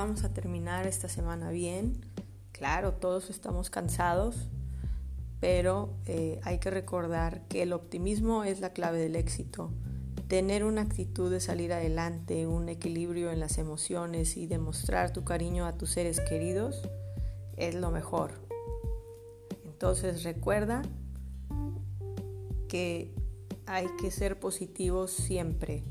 vamos a terminar esta semana bien. Claro, todos estamos cansados, pero eh, hay que recordar que el optimismo es la clave del éxito. Tener una actitud de salir adelante, un equilibrio en las emociones y demostrar tu cariño a tus seres queridos es lo mejor. Entonces recuerda que hay que ser positivos siempre.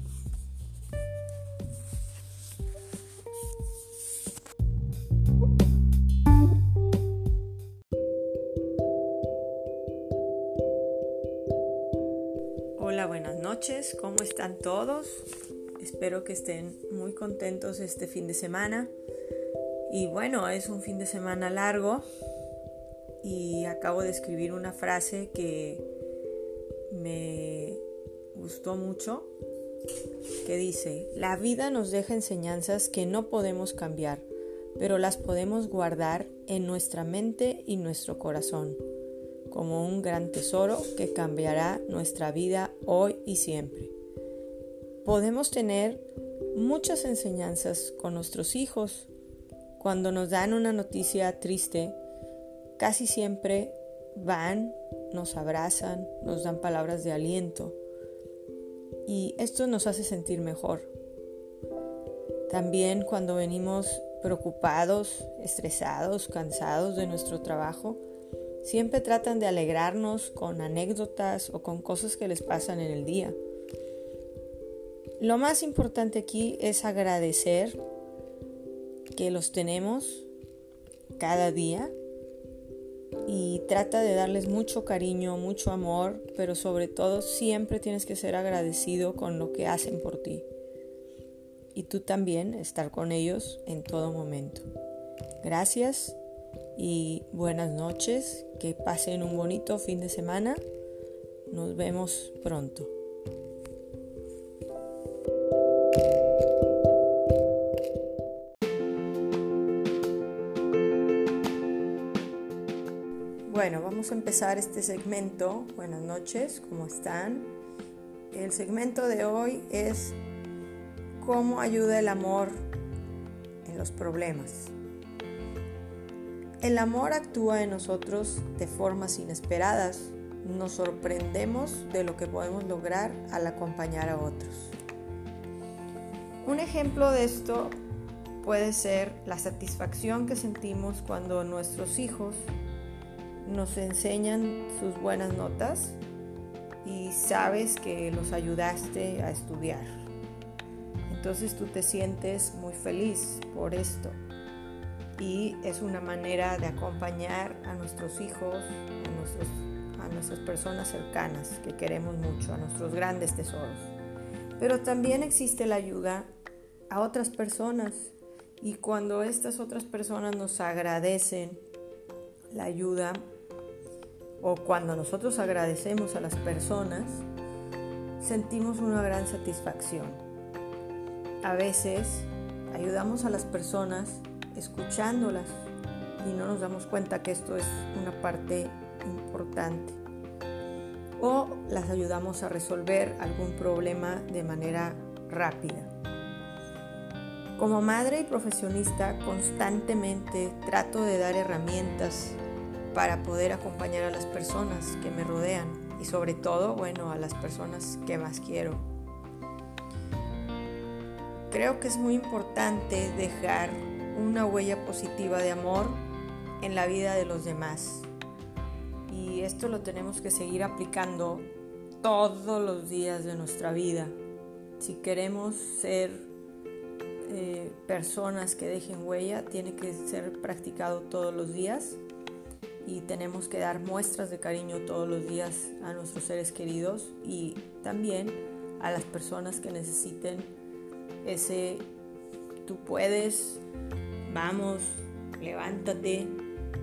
Espero que estén muy contentos este fin de semana. Y bueno, es un fin de semana largo y acabo de escribir una frase que me gustó mucho, que dice, la vida nos deja enseñanzas que no podemos cambiar, pero las podemos guardar en nuestra mente y nuestro corazón como un gran tesoro que cambiará nuestra vida hoy y siempre. Podemos tener muchas enseñanzas con nuestros hijos. Cuando nos dan una noticia triste, casi siempre van, nos abrazan, nos dan palabras de aliento y esto nos hace sentir mejor. También cuando venimos preocupados, estresados, cansados de nuestro trabajo, Siempre tratan de alegrarnos con anécdotas o con cosas que les pasan en el día. Lo más importante aquí es agradecer que los tenemos cada día y trata de darles mucho cariño, mucho amor, pero sobre todo siempre tienes que ser agradecido con lo que hacen por ti. Y tú también estar con ellos en todo momento. Gracias y buenas noches, que pasen un bonito fin de semana. Nos vemos pronto. Bueno, vamos a empezar este segmento. Buenas noches, ¿cómo están? El segmento de hoy es cómo ayuda el amor en los problemas. El amor actúa en nosotros de formas inesperadas. Nos sorprendemos de lo que podemos lograr al acompañar a otros. Un ejemplo de esto puede ser la satisfacción que sentimos cuando nuestros hijos nos enseñan sus buenas notas y sabes que los ayudaste a estudiar. Entonces tú te sientes muy feliz por esto y es una manera de acompañar a nuestros hijos, a, a nuestras personas cercanas que queremos mucho, a nuestros grandes tesoros. Pero también existe la ayuda a otras personas y cuando estas otras personas nos agradecen la ayuda o cuando nosotros agradecemos a las personas, sentimos una gran satisfacción. A veces ayudamos a las personas escuchándolas y no nos damos cuenta que esto es una parte importante. O las ayudamos a resolver algún problema de manera rápida. Como madre y profesionista constantemente trato de dar herramientas para poder acompañar a las personas que me rodean y sobre todo, bueno, a las personas que más quiero. Creo que es muy importante dejar una huella positiva de amor en la vida de los demás. Y esto lo tenemos que seguir aplicando todos los días de nuestra vida. Si queremos ser eh, personas que dejen huella, tiene que ser practicado todos los días y tenemos que dar muestras de cariño todos los días a nuestros seres queridos y también a las personas que necesiten ese tú puedes, vamos, levántate.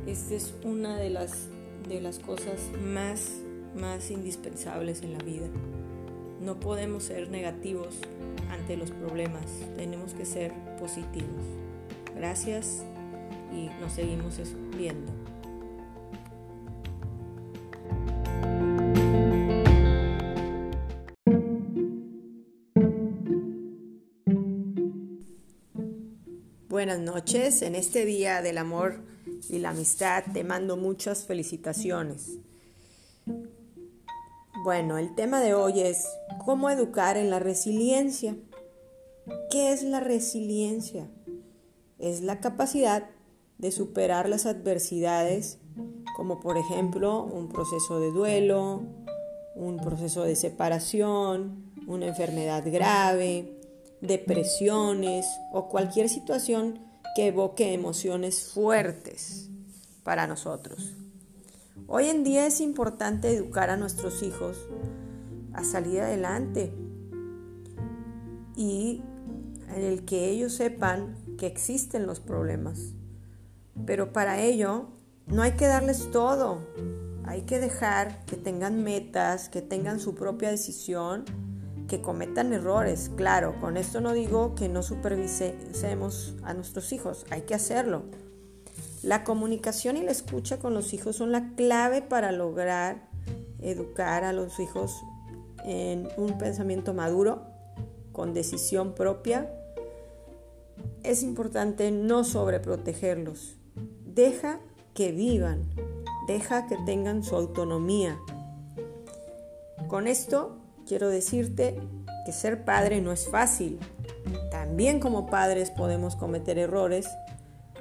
Esta es una de las, de las cosas más, más indispensables en la vida. No podemos ser negativos ante los problemas, tenemos que ser positivos. Gracias y nos seguimos viendo. Buenas noches. En este día del amor y la amistad te mando muchas felicitaciones. Bueno, el tema de hoy es cómo educar en la resiliencia. ¿Qué es la resiliencia? Es la capacidad de superar las adversidades, como por ejemplo un proceso de duelo, un proceso de separación, una enfermedad grave, depresiones o cualquier situación que evoque emociones fuertes para nosotros. Hoy en día es importante educar a nuestros hijos a salir adelante y en el que ellos sepan que existen los problemas. Pero para ello no hay que darles todo, hay que dejar que tengan metas, que tengan su propia decisión que cometan errores. Claro, con esto no digo que no supervisemos a nuestros hijos, hay que hacerlo. La comunicación y la escucha con los hijos son la clave para lograr educar a los hijos en un pensamiento maduro, con decisión propia. Es importante no sobreprotegerlos. Deja que vivan, deja que tengan su autonomía. Con esto quiero decirte que ser padre no es fácil. También como padres podemos cometer errores,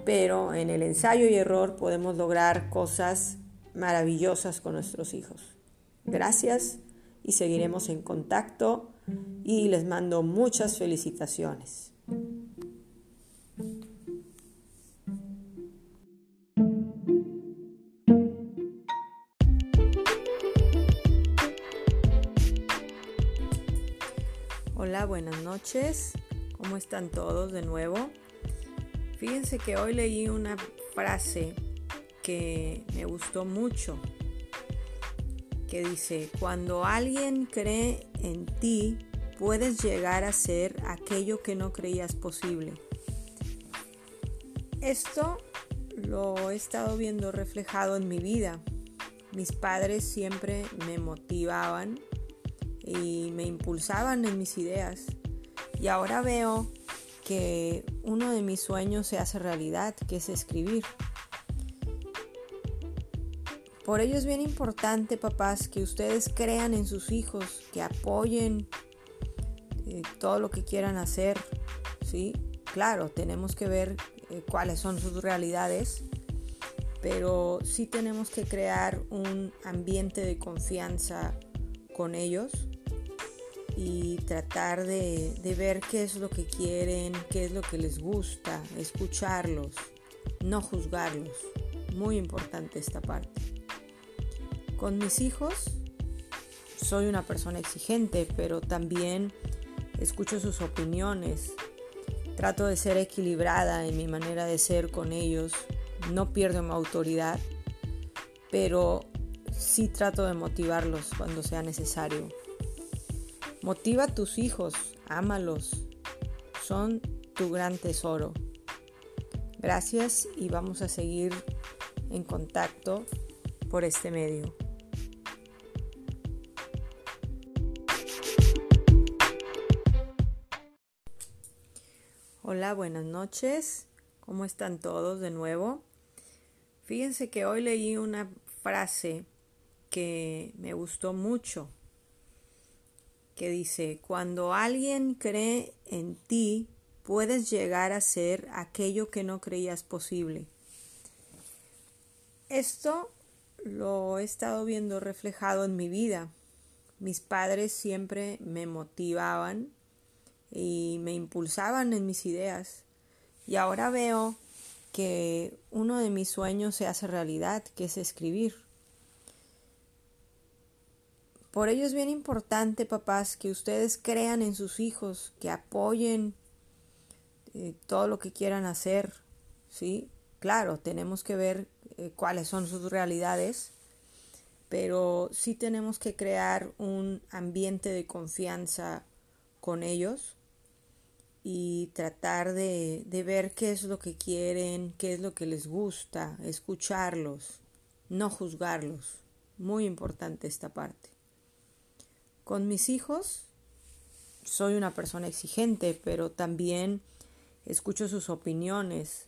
pero en el ensayo y error podemos lograr cosas maravillosas con nuestros hijos. Gracias y seguiremos en contacto y les mando muchas felicitaciones. Hola, buenas noches. ¿Cómo están todos de nuevo? Fíjense que hoy leí una frase que me gustó mucho, que dice, cuando alguien cree en ti, puedes llegar a ser aquello que no creías posible. Esto lo he estado viendo reflejado en mi vida. Mis padres siempre me motivaban y me impulsaban en mis ideas. Y ahora veo que uno de mis sueños se hace realidad, que es escribir. Por ello es bien importante, papás, que ustedes crean en sus hijos, que apoyen eh, todo lo que quieran hacer, ¿sí? Claro, tenemos que ver eh, cuáles son sus realidades, pero sí tenemos que crear un ambiente de confianza con ellos y tratar de, ver qué es lo que quieren, qué es lo que les gusta, escucharlos, no juzgarlos. Muy importante esta parte. Con mis hijos soy una persona exigente, pero también escucho sus opiniones. Trato de ser equilibrada en mi manera de ser con ellos. No pierdo mi autoridad, pero sí trato de motivarlos cuando sea necesario. Motiva a tus hijos, ámalos, son tu gran tesoro. Gracias y vamos a seguir en contacto por este medio. Hola, buenas noches. ¿Cómo están todos de nuevo? Fíjense que hoy leí una frase que me gustó mucho que dice, cuando alguien cree en ti, puedes llegar a ser aquello que no creías posible. Esto lo he estado viendo reflejado en mi vida. Mis padres siempre me motivaban y me impulsaban en mis ideas. Y ahora veo que uno de mis sueños se hace realidad, que es escribir. Por ello es bien importante, papás, que ustedes crean en sus hijos, que apoyen eh, todo lo que quieran hacer, ¿sí? Claro, tenemos que ver eh, cuáles son sus realidades, pero sí tenemos que crear un ambiente de confianza con ellos y tratar de, de ver qué es lo que quieren, qué es lo que les gusta, escucharlos, no juzgarlos. Muy importante esta parte. Con mis hijos soy una persona exigente, pero también escucho sus opiniones,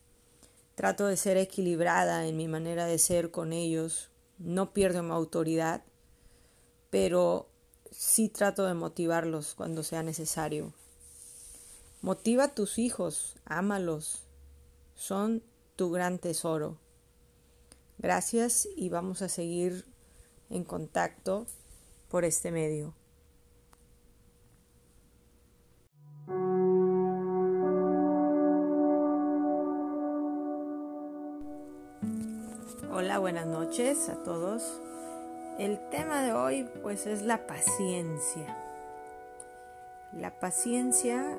trato de ser equilibrada en mi manera de ser con ellos, no pierdo mi autoridad, pero sí trato de motivarlos cuando sea necesario. Motiva a tus hijos, ámalos, son tu gran tesoro. Gracias y vamos a seguir en contacto por este medio. Hola, buenas noches a todos. El tema de hoy pues es la paciencia. La paciencia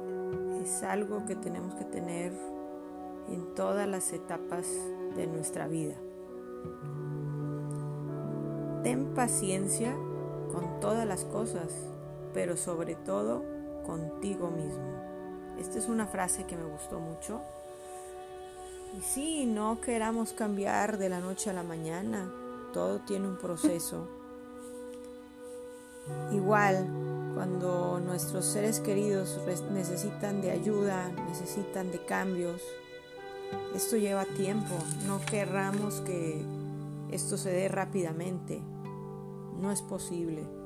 es algo que tenemos que tener en todas las etapas de nuestra vida. Ten paciencia con todas las cosas, pero sobre todo contigo mismo. Esta es una frase que me gustó mucho. Y sí, no queramos cambiar de la noche a la mañana. Todo tiene un proceso. Igual, cuando nuestros seres queridos necesitan de ayuda, necesitan de cambios, esto lleva tiempo. No querramos que esto se dé rápidamente. No es posible.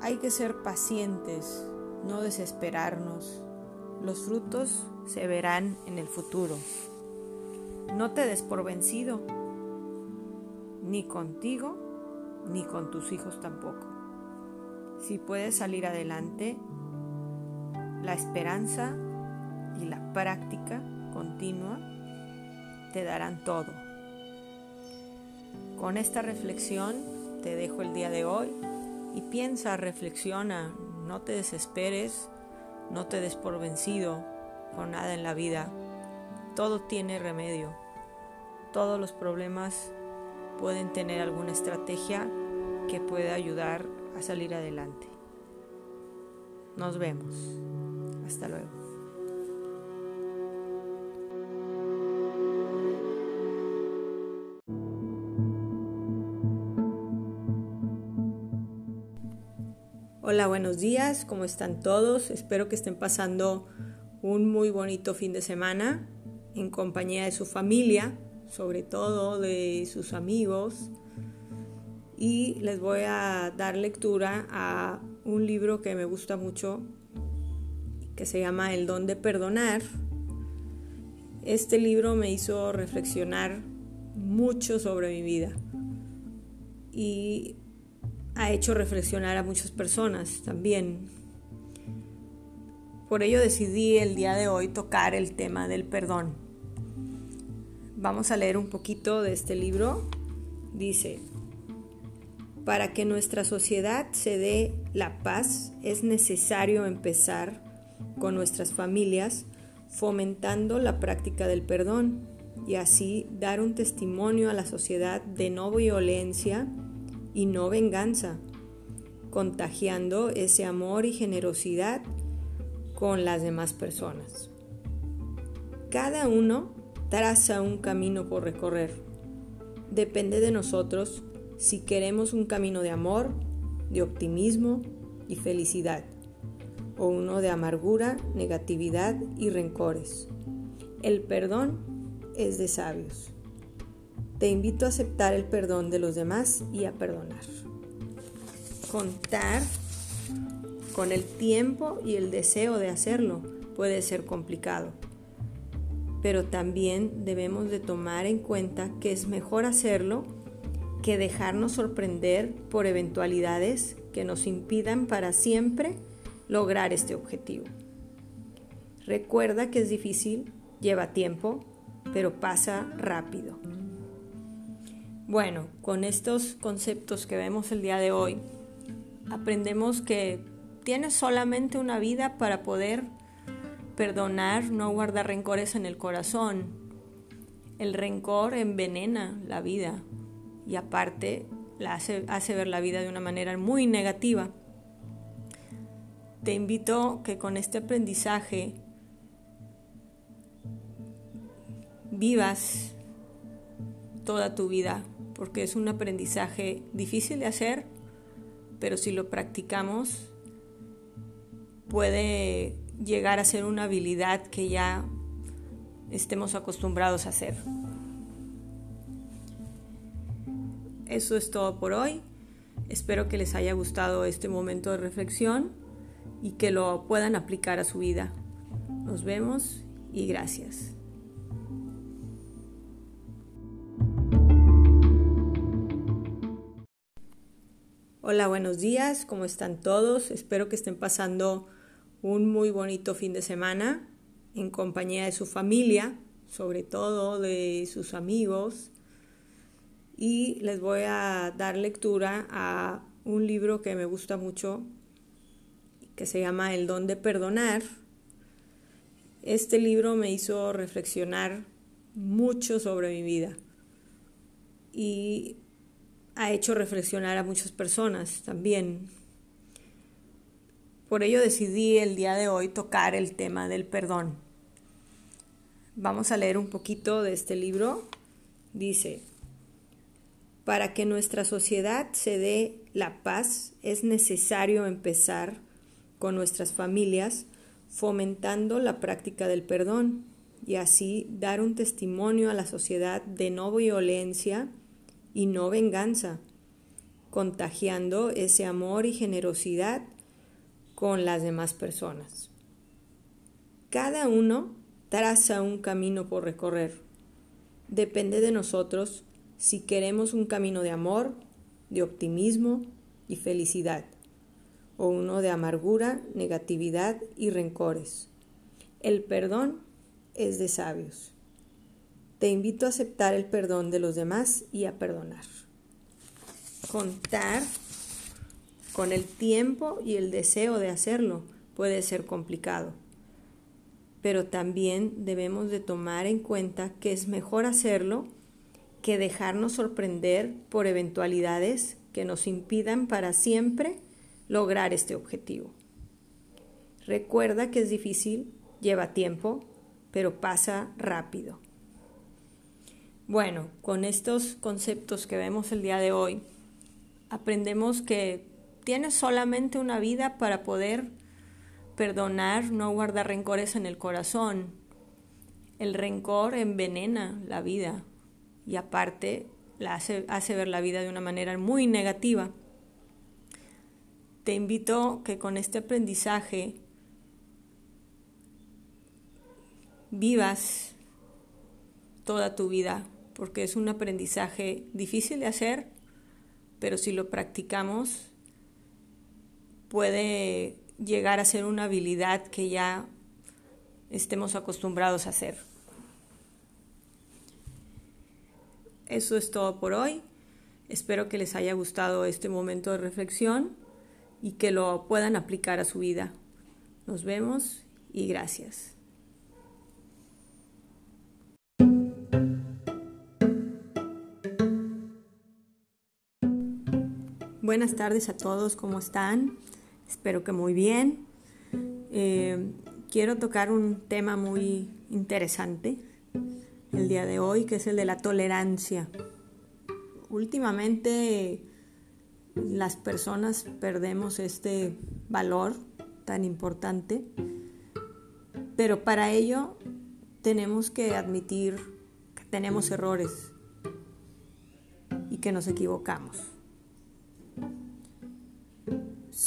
Hay que ser pacientes, no desesperarnos. Los frutos se verán en el futuro. No te des por vencido, ni contigo, ni con tus hijos tampoco. Si puedes salir adelante, la esperanza y la práctica continua te darán todo. Con esta reflexión te dejo el día de hoy y piensa, reflexiona, no te desesperes, no te des por vencido con nada en la vida. Todo tiene remedio. Todos los problemas pueden tener alguna estrategia que pueda ayudar a salir adelante. Nos vemos. Hasta luego. Hola, buenos días, ¿cómo están todos? Espero que estén pasando un muy bonito fin de semana en compañía de su familia, sobre todo de sus amigos. Y les voy a dar lectura a un libro que me gusta mucho, que se llama El don de perdonar. Este libro me hizo reflexionar mucho sobre mi vida y ha hecho reflexionar a muchas personas también. Por ello decidí el día de hoy tocar el tema del perdón. Vamos a leer un poquito de este libro. Dice, para que nuestra sociedad se dé la paz es necesario empezar con nuestras familias fomentando la práctica del perdón y así dar un testimonio a la sociedad de no violencia, y no venganza, contagiando ese amor y generosidad con las demás personas. Cada uno traza un camino por recorrer. Depende de nosotros si queremos un camino de amor, de optimismo y felicidad, o uno de amargura, negatividad y rencores. El perdón es de sabios. Te invito a aceptar el perdón de los demás y a perdonar. Contar con el tiempo y el deseo de hacerlo puede ser complicado, pero también debemos de tomar en cuenta que es mejor hacerlo que dejarnos sorprender por eventualidades que nos impidan para siempre lograr este objetivo. Recuerda que es difícil, lleva tiempo, pero pasa rápido. Bueno, con estos conceptos que vemos el día de hoy, aprendemos que tienes solamente una vida para poder perdonar, no guardar rencores en el corazón. El rencor envenena la vida y aparte la hace, hace ver la vida de una manera muy negativa. Te invito que con este aprendizaje vivas toda tu vida porque es un aprendizaje difícil de hacer, pero si lo practicamos puede llegar a ser una habilidad que ya estemos acostumbrados a hacer. Eso es todo por hoy. Espero que les haya gustado este momento de reflexión y que lo puedan aplicar a su vida. Nos vemos y gracias. Hola, buenos días, ¿cómo están todos? Espero que estén pasando un muy bonito fin de semana en compañía de su familia, sobre todo de sus amigos. Y les voy a dar lectura a un libro que me gusta mucho, que se llama El don de perdonar. Este libro me hizo reflexionar mucho sobre mi vida. Y ha hecho reflexionar a muchas personas también. Por ello decidí el día de hoy tocar el tema del perdón. Vamos a leer un poquito de este libro. Dice, para que nuestra sociedad se dé la paz es necesario empezar con nuestras familias fomentando la práctica del perdón y así dar un testimonio a la sociedad de no violencia, y no venganza, contagiando ese amor y generosidad con las demás personas. Cada uno traza un camino por recorrer. Depende de nosotros si queremos un camino de amor, de optimismo y felicidad, o uno de amargura, negatividad y rencores. El perdón es de sabios. Te invito a aceptar el perdón de los demás y a perdonar. Contar con el tiempo y el deseo de hacerlo puede ser complicado, pero también debemos de tomar en cuenta que es mejor hacerlo que dejarnos sorprender por eventualidades que nos impidan para siempre lograr este objetivo. Recuerda que es difícil, lleva tiempo, pero pasa rápido. Bueno, con estos conceptos que vemos el día de hoy, aprendemos que tienes solamente una vida para poder perdonar, no guardar rencores en el corazón. El rencor envenena la vida y aparte la hace, hace ver la vida de una manera muy negativa. Te invito que con este aprendizaje vivas toda tu vida porque es un aprendizaje difícil de hacer, pero si lo practicamos puede llegar a ser una habilidad que ya estemos acostumbrados a hacer. Eso es todo por hoy. Espero que les haya gustado este momento de reflexión y que lo puedan aplicar a su vida. Nos vemos y gracias. Buenas tardes a todos, ¿cómo están? Espero que muy bien. Eh, quiero tocar un tema muy interesante el día de hoy, que es el de la tolerancia. Últimamente las personas perdemos este valor tan importante, pero para ello tenemos que admitir que tenemos errores y que nos equivocamos.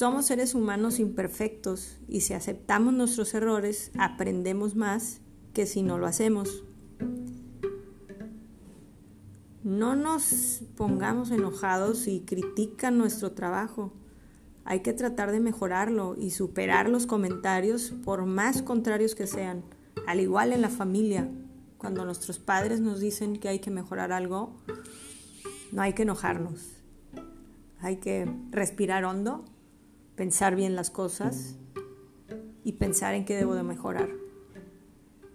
Somos seres humanos imperfectos y si aceptamos nuestros errores, aprendemos más que si no lo hacemos. No nos pongamos enojados si critican nuestro trabajo. Hay que tratar de mejorarlo y superar los comentarios por más contrarios que sean. Al igual en la familia, cuando nuestros padres nos dicen que hay que mejorar algo, no hay que enojarnos. Hay que respirar hondo pensar bien las cosas y pensar en qué debo de mejorar.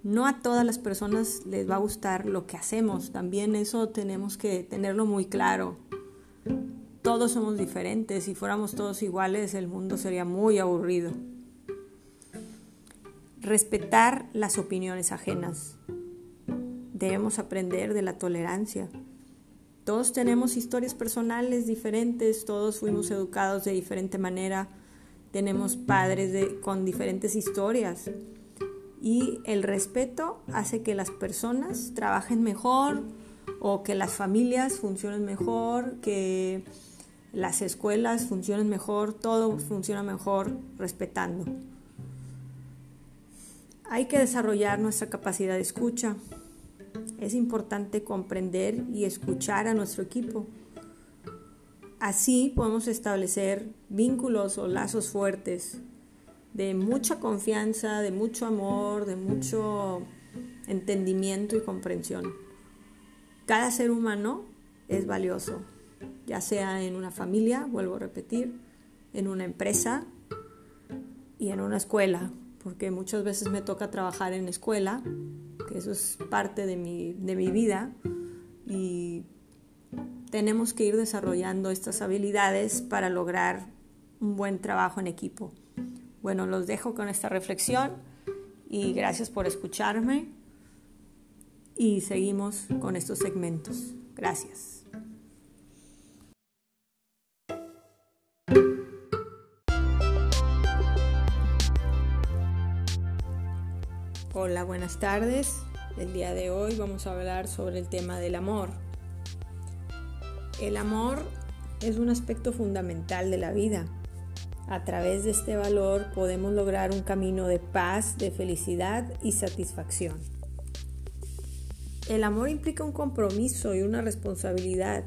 No a todas las personas les va a gustar lo que hacemos, también eso tenemos que tenerlo muy claro. Todos somos diferentes, si fuéramos todos iguales el mundo sería muy aburrido. Respetar las opiniones ajenas. Debemos aprender de la tolerancia. Todos tenemos historias personales diferentes, todos fuimos educados de diferente manera, tenemos padres con diferentes historias. Y el respeto hace que las personas trabajen mejor o que las familias funcionen mejor, que las escuelas funcionen mejor, todo funciona mejor respetando. Hay que desarrollar nuestra capacidad de escucha. Es importante comprender y escuchar a nuestro equipo. Así podemos establecer vínculos o lazos fuertes de mucha confianza, de mucho amor, de mucho entendimiento y comprensión. Cada ser humano es valioso, ya sea en una familia, vuelvo a repetir, en una empresa y en una escuela, porque muchas veces me toca trabajar en escuela, que eso es parte de mi, de mi vida, y tenemos que ir desarrollando estas habilidades para lograr un buen trabajo en equipo. Bueno, los dejo con esta reflexión y gracias por escucharme y seguimos con estos segmentos. Gracias. Hola, buenas tardes. El día de hoy vamos a hablar sobre el tema del amor. El amor es un aspecto fundamental de la vida. A través de este valor podemos lograr un camino de paz, de felicidad y satisfacción. El amor implica un compromiso y una responsabilidad.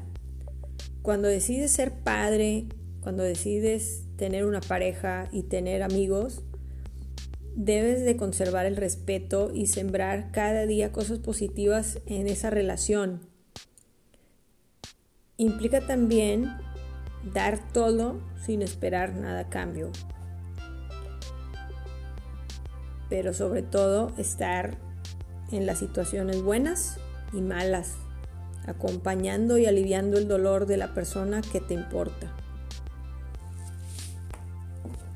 Cuando decides ser padre, cuando decides tener una pareja y tener amigos, debes de conservar el respeto y sembrar cada día cosas positivas en esa relación. Implica también dar todo sin esperar nada a cambio. Pero sobre todo estar en las situaciones buenas y malas, acompañando y aliviando el dolor de la persona que te importa.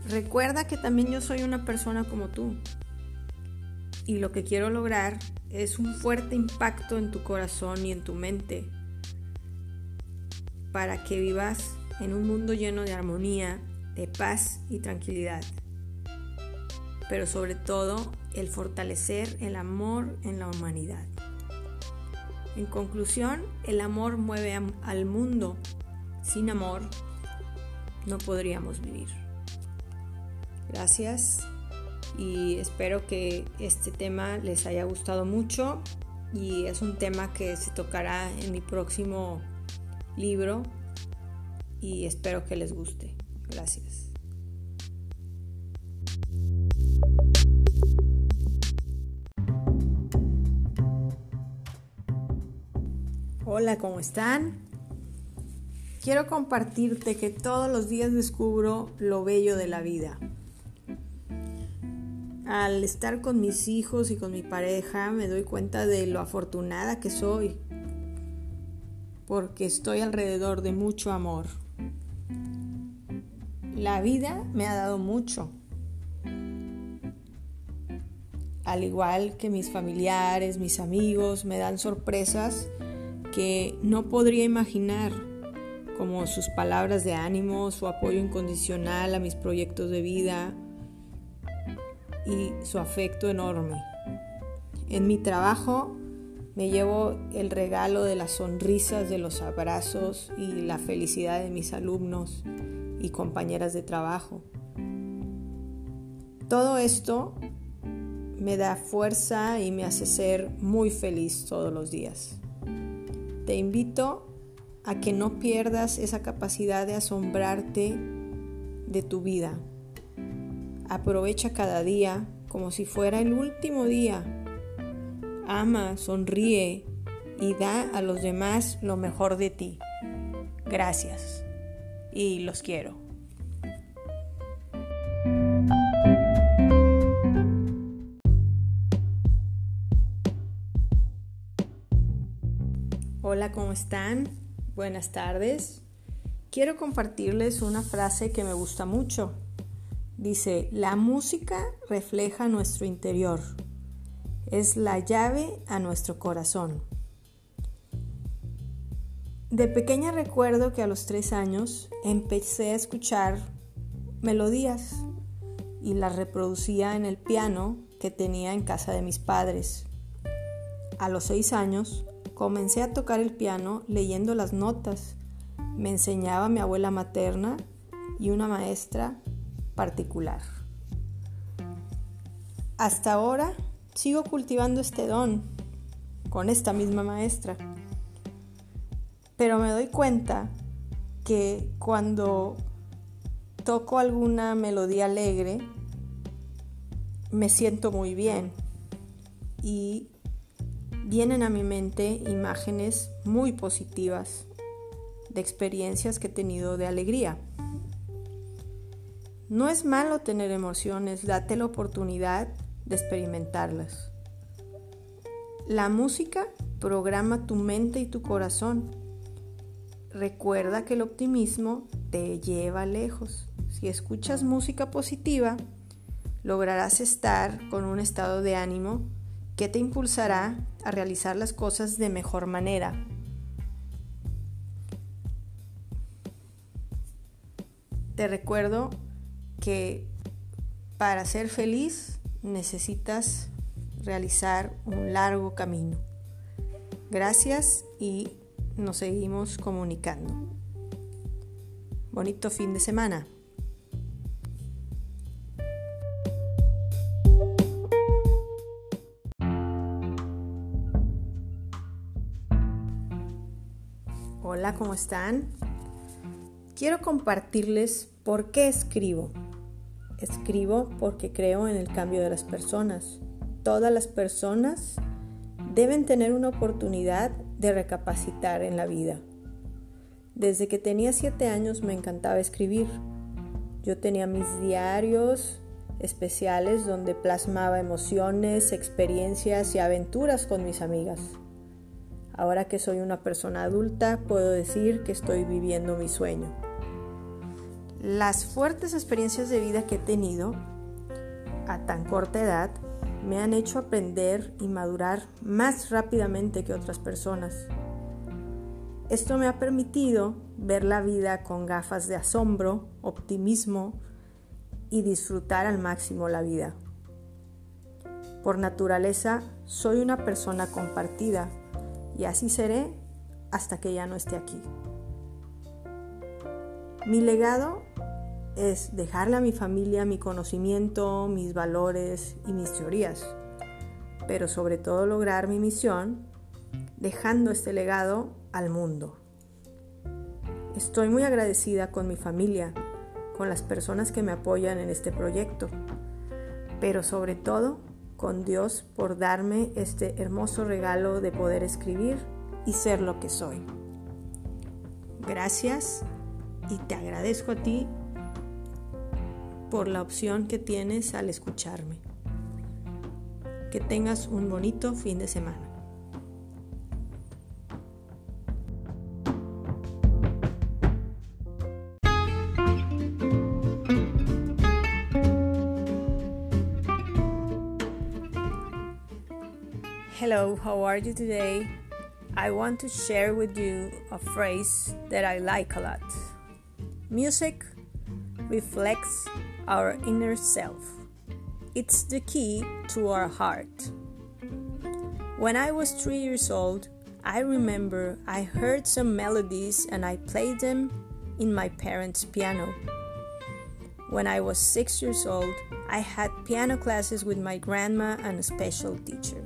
Recuerda que también yo soy una persona como tú. Y lo que quiero lograr es un fuerte impacto en tu corazón y en tu mente para que vivas en un mundo lleno de armonía, de paz y tranquilidad. Pero sobre todo el fortalecer el amor en la humanidad. En conclusión, el amor mueve al mundo. Sin amor no podríamos vivir. Gracias y espero que este tema les haya gustado mucho y es un tema que se tocará en mi próximo libro y espero que les guste. Gracias. Hola, ¿cómo están? Quiero compartirte que todos los días descubro lo bello de la vida al estar con mis hijos y con mi pareja me doy cuenta de lo afortunada que soy, porque estoy alrededor de mucho amor. La vida me ha dado mucho, al igual que mis familiares, mis amigos, me dan sorpresas que no podría imaginar, como sus palabras de ánimo, su apoyo incondicional a mis proyectos de vida, y su afecto enorme. En mi trabajo me llevo el regalo de las sonrisas, de los abrazos y la felicidad de mis alumnos y compañeras de trabajo. Todo esto me da fuerza y me hace ser muy feliz todos los días. Te invito a que no pierdas esa capacidad de asombrarte de tu vida, Aprovecha cada día como si fuera el último día. Ama, sonríe y da a los demás lo mejor de ti. Gracias y los quiero. Hola, ¿cómo están? Buenas tardes. Quiero compartirles una frase que me gusta mucho Dice, la música refleja nuestro interior, es la llave a nuestro corazón. De pequeña recuerdo que a los tres años empecé a escuchar melodías y las reproducía en el piano que tenía en casa de mis padres. A los seis años comencé a tocar el piano leyendo las notas. Me enseñaba mi abuela materna y una maestra particular. Hasta ahora sigo cultivando este don con esta misma maestra. Pero me doy cuenta que cuando toco alguna melodía alegre, me siento muy bien y vienen a mi mente imágenes muy positivas de experiencias que he tenido de alegría. No es malo tener emociones, date la oportunidad de experimentarlas. La música programa tu mente y tu corazón. Recuerda que el optimismo te lleva lejos. Si escuchas música positiva, lograrás estar con un estado de ánimo que te impulsará a realizar las cosas de mejor manera. Te recuerdo que para ser feliz necesitas realizar un largo camino. Gracias y nos seguimos comunicando. Bonito fin de semana. Hola, ¿cómo están? Quiero compartirles por qué escribo. Escribo porque creo en el cambio de las personas. Todas las personas deben tener una oportunidad de recapacitar en la vida. Desde que tenía siete años me encantaba escribir. Yo tenía mis diarios especiales donde plasmaba emociones, experiencias y aventuras con mis amigas. Ahora que soy una persona adulta, puedo decir que estoy viviendo mi sueño. Las fuertes experiencias de vida que he tenido a tan corta edad me han hecho aprender y madurar más rápidamente que otras personas. Esto me ha permitido ver la vida con gafas de asombro, optimismo y disfrutar al máximo la vida. Por naturaleza, soy una persona compartida y así seré hasta que ya no esté aquí. Mi legado es dejarle a mi familia mi conocimiento, mis valores y mis teorías, pero sobre todo lograr mi misión dejando este legado al mundo. Estoy muy agradecida con mi familia, con las personas que me apoyan en este proyecto, pero sobre todo con Dios por darme este hermoso regalo de poder escribir y ser lo que soy. Gracias y te agradezco a ti por la opción que tienes al escucharme. Que tengas un bonito fin de semana. Hello, how are you today? I want to share with you a phrase that I like a lot. Music reflects our inner self, it's the key to our heart. When I was three years old, I remember I heard some melodies and I played them in my parents' piano. When I was six years old, I had piano classes with my grandma and a special teacher.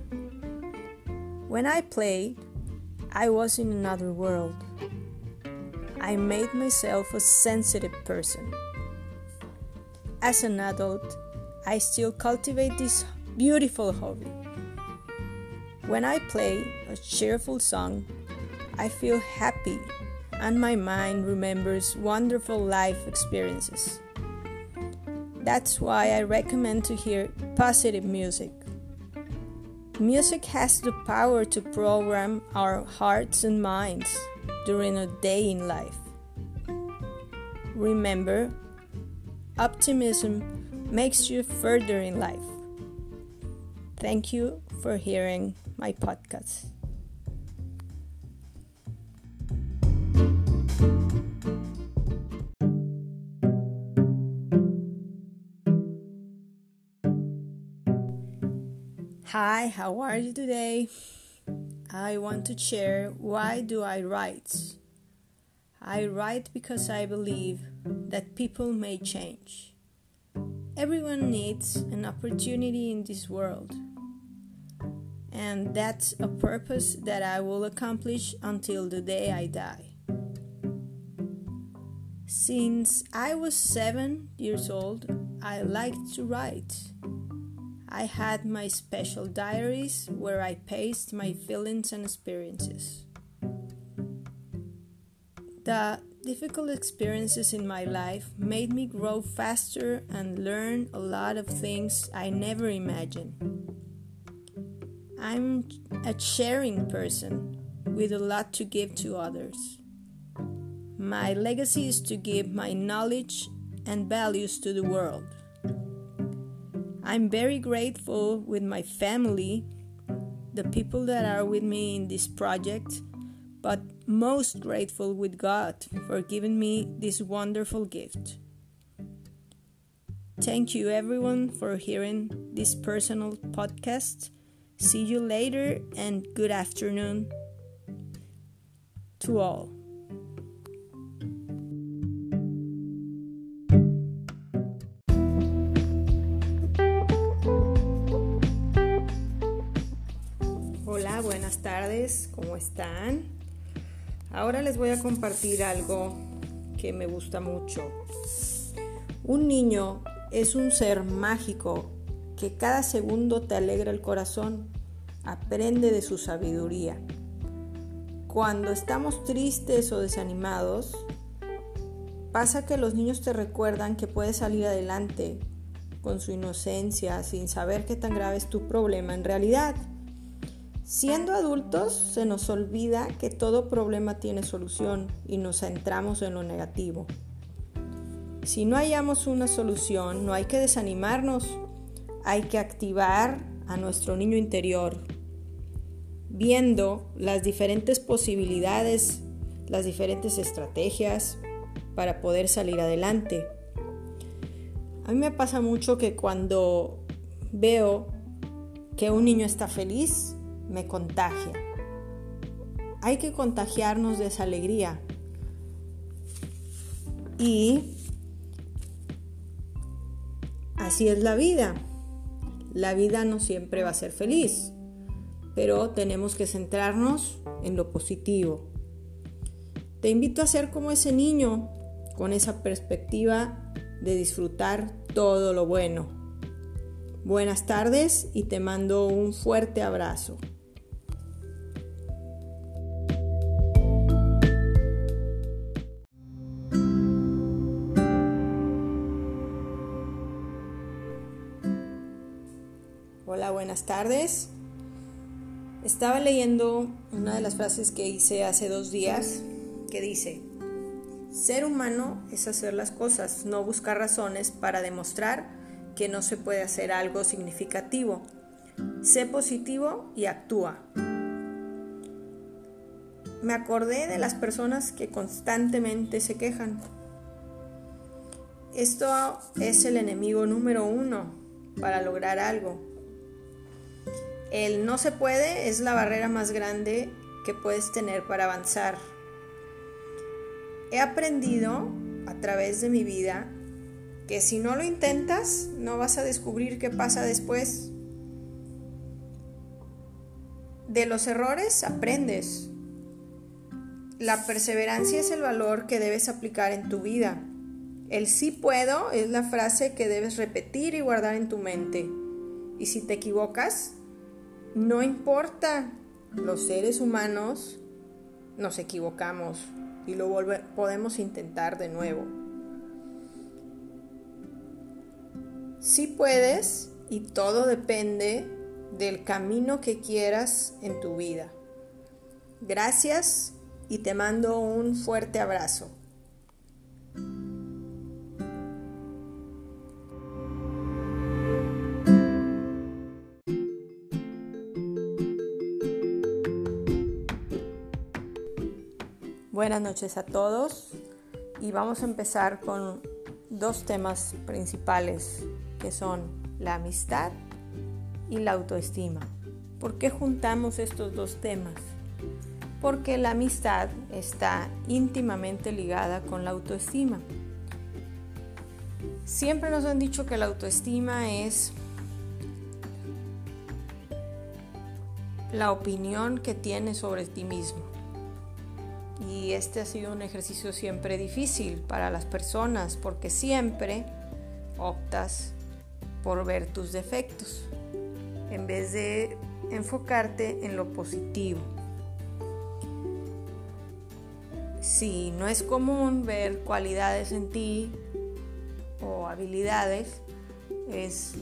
When I played, I was in another world. I made myself a sensitive person. As an adult, I still cultivate this beautiful hobby. When I play a cheerful song, I feel happy and my mind remembers wonderful life experiences. That's why I recommend to hear positive music. Music has the power to program our hearts and minds during a day in life. Remember, optimism makes you further in life. Thank you for hearing my podcast. Hi, how are you today? I want to share why do I write? I write because I believe that people may change. Everyone needs an opportunity in this world. And that's a purpose that I will accomplish until the day I die. Since I was seven years old, I liked to write. I had my special diaries where I paced my feelings and experiences. The difficult experiences in my life made me grow faster and learn a lot of things I never imagined. I'm a sharing person with a lot to give to others. My legacy is to give my knowledge and values to the world. I'm very grateful with my family, the people that are with me in this project, but most grateful with God for giving me this wonderful gift. Thank you, everyone, for hearing this personal podcast. See you later, and good afternoon to all. Hola, buenas tardes, ¿cómo están? Ahora les voy a compartir algo que me gusta mucho. Un niño es un ser mágico que cada segundo te alegra el corazón, aprende de su sabiduría. Cuando estamos tristes o desanimados, pasa que los niños te recuerdan que puedes salir adelante con su inocencia, sin saber qué tan grave es tu problema en realidad. Siendo adultos se nos olvida que todo problema tiene solución y nos centramos en lo negativo. Si no hallamos una solución, no hay que desanimarnos, hay que activar a nuestro niño interior, viendo las diferentes posibilidades, las diferentes estrategias para poder salir adelante. A mí me pasa mucho que cuando veo que un niño está feliz, me contagia. Hay que contagiarnos de esa alegría. Y así es la vida. La vida no siempre va a ser feliz, pero tenemos que centrarnos en lo positivo. Te invito a ser como ese niño, con esa perspectiva de disfrutar todo lo bueno. Buenas tardes y te mando un fuerte abrazo. Buenas tardes. Estaba leyendo una de las frases que hice hace dos días que dice, ser humano es hacer las cosas, no buscar razones para demostrar que no se puede hacer algo significativo. Sé positivo y actúa. Me acordé de las personas que constantemente se quejan. Esto es el enemigo número uno para lograr algo. El no se puede es la barrera más grande que puedes tener para avanzar. He aprendido a través de mi vida que si no lo intentas no vas a descubrir qué pasa después. De los errores aprendes. La perseverancia es el valor que debes aplicar en tu vida. El sí puedo es la frase que debes repetir y guardar en tu mente. Y si te equivocas, no importa, los seres humanos nos equivocamos y lo podemos intentar de nuevo. Si puedes y todo depende del camino que quieras en tu vida. Gracias y te mando un fuerte abrazo. Buenas noches a todos y vamos a empezar con dos temas principales que son la amistad y la autoestima. ¿Por qué juntamos estos dos temas? Porque la amistad está íntimamente ligada con la autoestima. Siempre nos han dicho que la autoestima es la opinión que tienes sobre ti mismo. Y este ha sido un ejercicio siempre difícil para las personas porque siempre optas por ver tus defectos en vez de enfocarte en lo positivo. Si no es común ver cualidades en ti o habilidades, es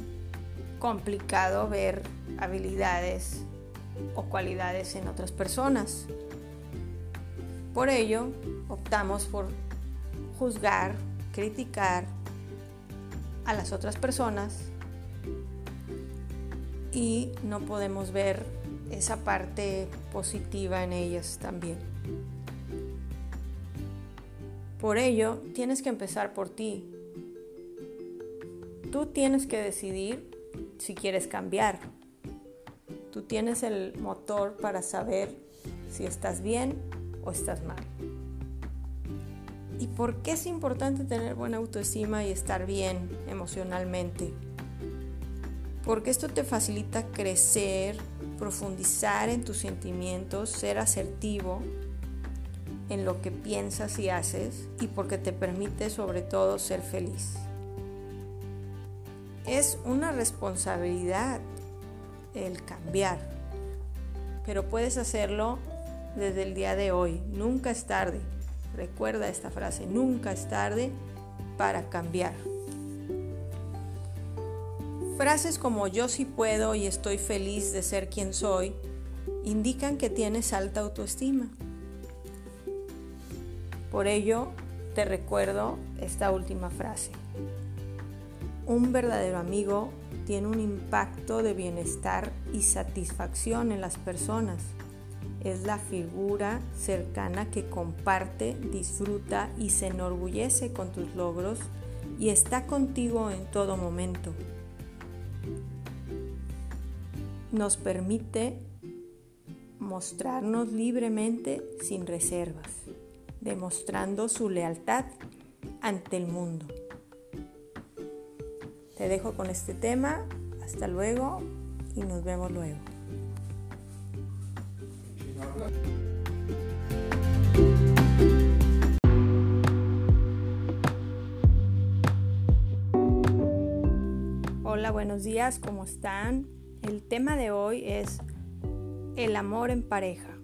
complicado ver habilidades o cualidades en otras personas. Por ello, optamos por juzgar, criticar a las otras personas y no podemos ver esa parte positiva en ellas también. Por ello, tienes que empezar por ti. Tú tienes que decidir si quieres cambiar. Tú tienes el motor para saber si estás bien o estás mal. ¿Y por qué es importante tener buena autoestima y estar bien emocionalmente? Porque esto te facilita crecer, profundizar en tus sentimientos, ser asertivo en lo que piensas y haces y porque te permite sobre todo ser feliz. Es una responsabilidad el cambiar. Pero puedes hacerlo desde el día de hoy. Nunca es tarde. Recuerda esta frase, nunca es tarde para cambiar. Frases como yo sí puedo y estoy feliz de ser quien soy indican que tienes alta autoestima. Por ello, te recuerdo esta última frase. Un verdadero amigo tiene un impacto de bienestar y satisfacción en las personas. Es la figura cercana que comparte, disfruta y se enorgullece con tus logros y está contigo en todo momento. Nos permite mostrarnos libremente sin reservas, demostrando su lealtad ante el mundo. Te dejo con este tema. Hasta luego y nos vemos luego. Hola, buenos días, ¿cómo están? El tema de hoy es el amor en pareja.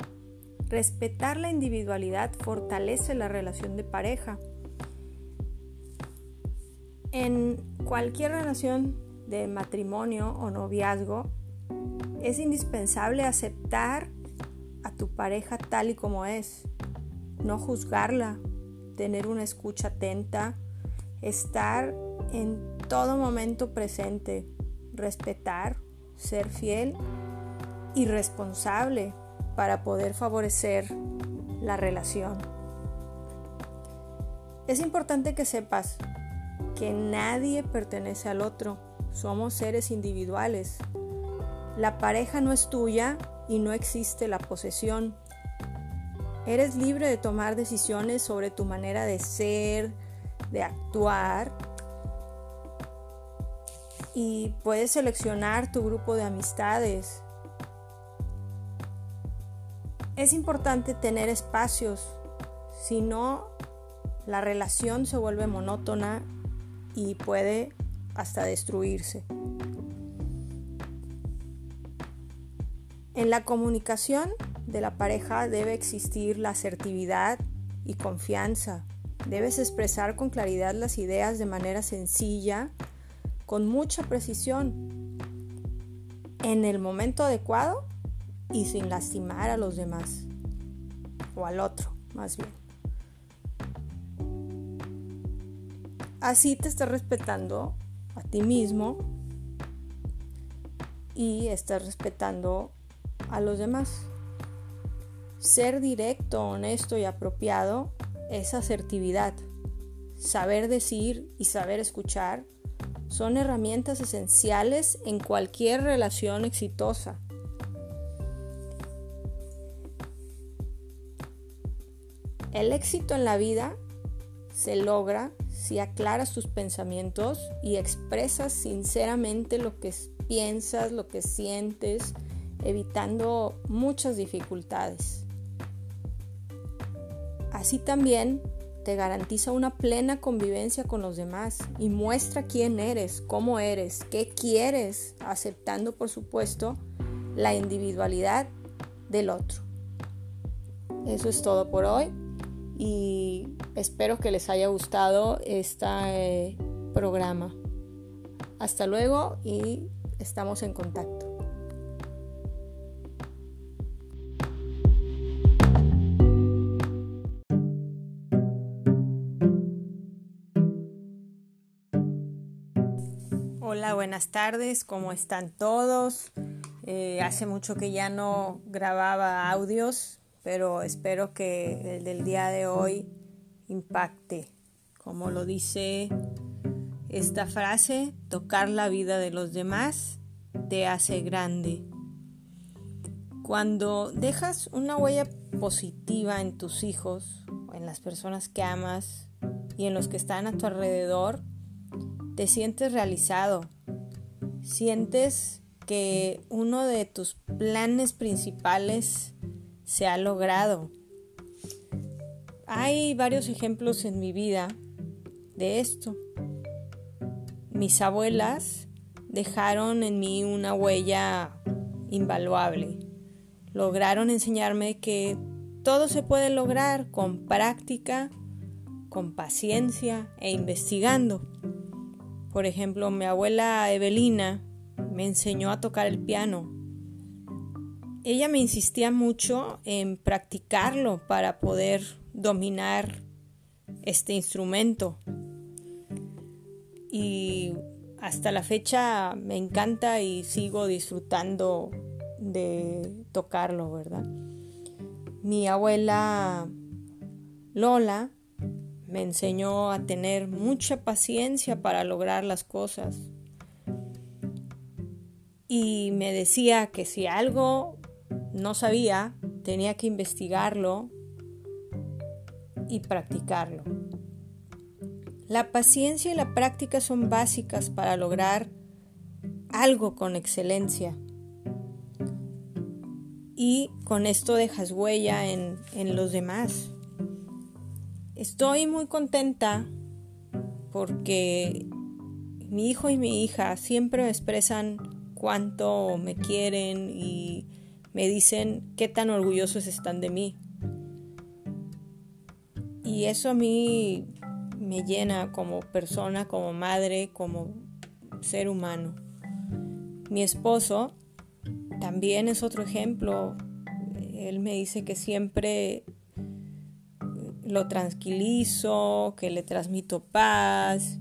Respetar la individualidad fortalece la relación de pareja en cualquier relación de matrimonio o noviazgo, es indispensable aceptar a tu pareja tal y como es, no juzgarla, tener una escucha atenta, estar en todo momento presente, respetar, ser fiel y responsable para poder favorecer la relación. Es importante que sepas que nadie pertenece al otro, somos seres individuales. La pareja no es tuya y no existe la posesión. Eres libre de tomar decisiones sobre tu manera de ser, de actuar y puedes seleccionar tu grupo de amistades. Es importante tener espacios, si no la relación se vuelve monótona y puede hasta destruirse. En la comunicación de la pareja debe existir la asertividad y confianza. Debes expresar con claridad las ideas de manera sencilla, con mucha precisión, en el momento adecuado y sin lastimar a los demás, o al otro, más bien. Así te estás respetando a ti mismo y estás respetando a los demás. Ser directo, honesto y apropiado es asertividad. Saber decir y saber escuchar son herramientas esenciales en cualquier relación exitosa. El éxito en la vida se logra si aclaras tus pensamientos y expresas sinceramente lo que piensas, lo que sientes, evitando muchas dificultades. Así también te garantiza una plena convivencia con los demás y muestra quién eres, cómo eres, qué quieres, aceptando por supuesto la individualidad del otro. Eso es todo por hoy y espero que les haya gustado este programa. Hasta luego y estamos en contacto. Buenas tardes, ¿cómo están todos? Eh, hace mucho que ya no grababa audios, pero espero que el del día de hoy impacte. Como lo dice esta frase, tocar la vida de los demás te hace grande. Cuando dejas una huella positiva en tus hijos, en las personas que amas y en los que están a tu alrededor, te sientes realizado. Sientes que uno de tus planes principales se ha logrado. Hay varios ejemplos en mi vida de esto. Mis abuelas dejaron en mí una huella invaluable. Lograron enseñarme que todo se puede lograr con práctica, con paciencia e investigando. Por ejemplo, mi abuela Evelina me enseñó a tocar el piano ella me insistía mucho en practicarlo para poder dominar este instrumento. Y hasta la fecha me encanta y sigo disfrutando de tocarlo, ¿verdad? Mi abuela Lola me enseñó a tener mucha paciencia para lograr las cosas. Y me decía que si algo no sabía, tenía que investigarlo y practicarlo. La paciencia y la práctica son básicas para lograr algo con excelencia. Y con esto dejas huella en, en los demás. Estoy muy contenta porque mi hijo y mi hija siempre me expresan cuánto me quieren y me dicen qué tan orgullosos están de mí. Y eso a mí me llena como persona, como madre, como ser humano. Mi esposo también es otro ejemplo. Él me dice que siempre lo tranquilizo, que le transmito paz,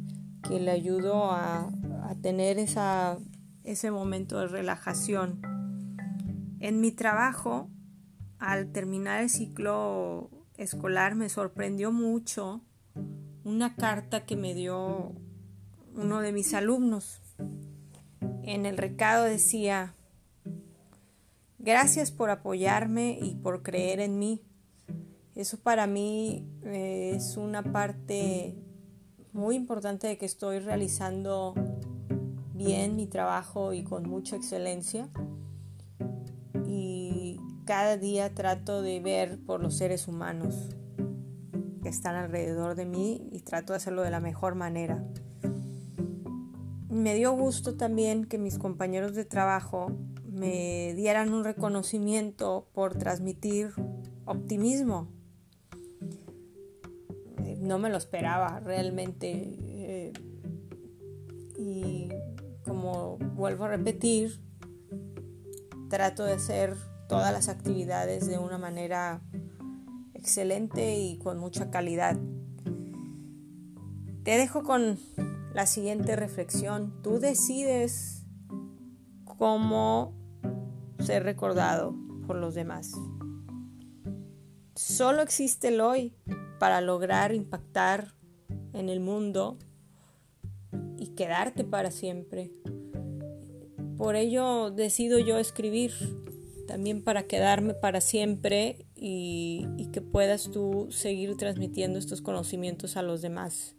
que le ayudo a, a tener esa, ese momento de relajación. En mi trabajo, al terminar el ciclo escolar, me sorprendió mucho una carta que me dio uno de mis alumnos. En el recado decía, gracias por apoyarme y por creer en mí. Eso para mí eh, es una parte muy importante de que estoy realizando bien mi trabajo y con mucha excelencia cada día trato de ver por los seres humanos que están alrededor de mí y trato de hacerlo de la mejor manera. Me dio gusto también que mis compañeros de trabajo me dieran un reconocimiento por transmitir optimismo. No me lo esperaba realmente. Eh, y como vuelvo a repetir, trato de ser todas las actividades de una manera excelente y con mucha calidad. Te dejo con la siguiente reflexión. Tú decides cómo ser recordado por los demás. Solo existe el hoy para lograr impactar en el mundo y quedarte para siempre. Por ello decido yo escribir, también para quedarme para siempre y, que puedas tú seguir transmitiendo estos conocimientos a los demás.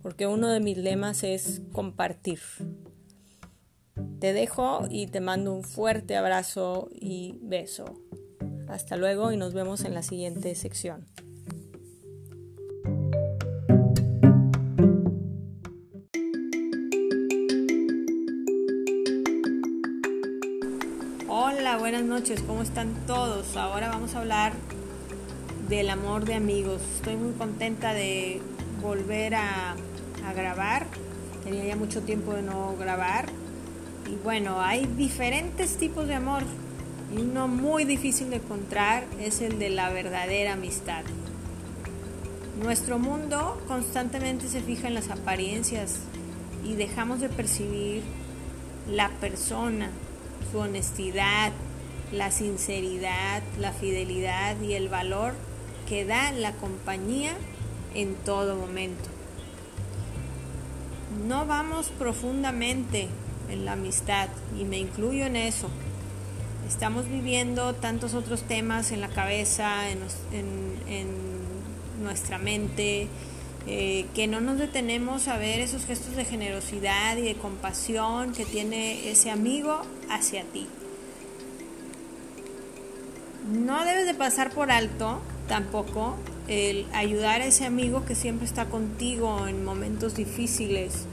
Porque uno de mis lemas es compartir. Te dejo y te mando un fuerte abrazo y beso. Hasta luego y nos vemos en la siguiente sección. Buenas noches, ¿cómo están todos? Ahora vamos a hablar del amor de amigos. Estoy muy contenta de volver a, grabar. Tenía ya mucho tiempo de no grabar. Y bueno, hay diferentes tipos de amor. Y uno muy difícil de encontrar es el de la verdadera amistad. Nuestro mundo constantemente se fija en las apariencias y dejamos de percibir la persona, su honestidad, la sinceridad, la fidelidad y el valor que da la compañía en todo momento. No vamos profundamente en la amistad y me incluyo en eso. Estamos viviendo tantos otros temas en la cabeza, en, nuestra mente, eh, que no nos detenemos a ver esos gestos de generosidad y de compasión que tiene ese amigo hacia ti. No debes de pasar por alto tampoco el ayudar a ese amigo que siempre está contigo en momentos difíciles.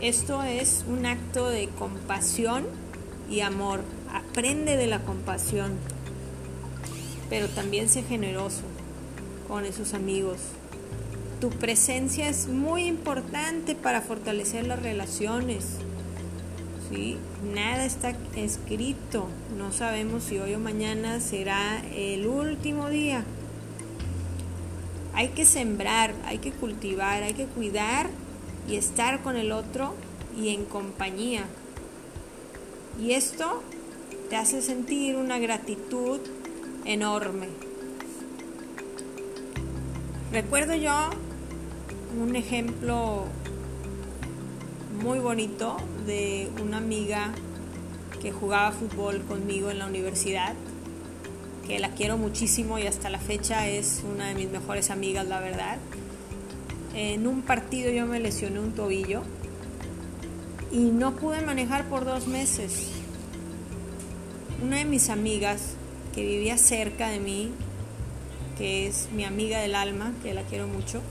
Esto es un acto de compasión y amor. Aprende de la compasión, pero también sé generoso con esos amigos. Tu presencia es muy importante para fortalecer las relaciones. ¿Sí? Nada está escrito. No sabemos si hoy o mañana será el último día. Hay que sembrar, hay que cultivar, hay que cuidar y estar con el otro y en compañía. Y esto te hace sentir una gratitud enorme. Recuerdo yo un ejemplo muy bonito de una amiga que jugaba fútbol conmigo en la universidad, que la quiero muchísimo y hasta la fecha es una de mis mejores amigas, la verdad. En un partido yo me lesioné un tobillo y no pude manejar por dos meses. Una de mis amigas que vivía cerca de mí, que es mi amiga del alma, que la quiero mucho,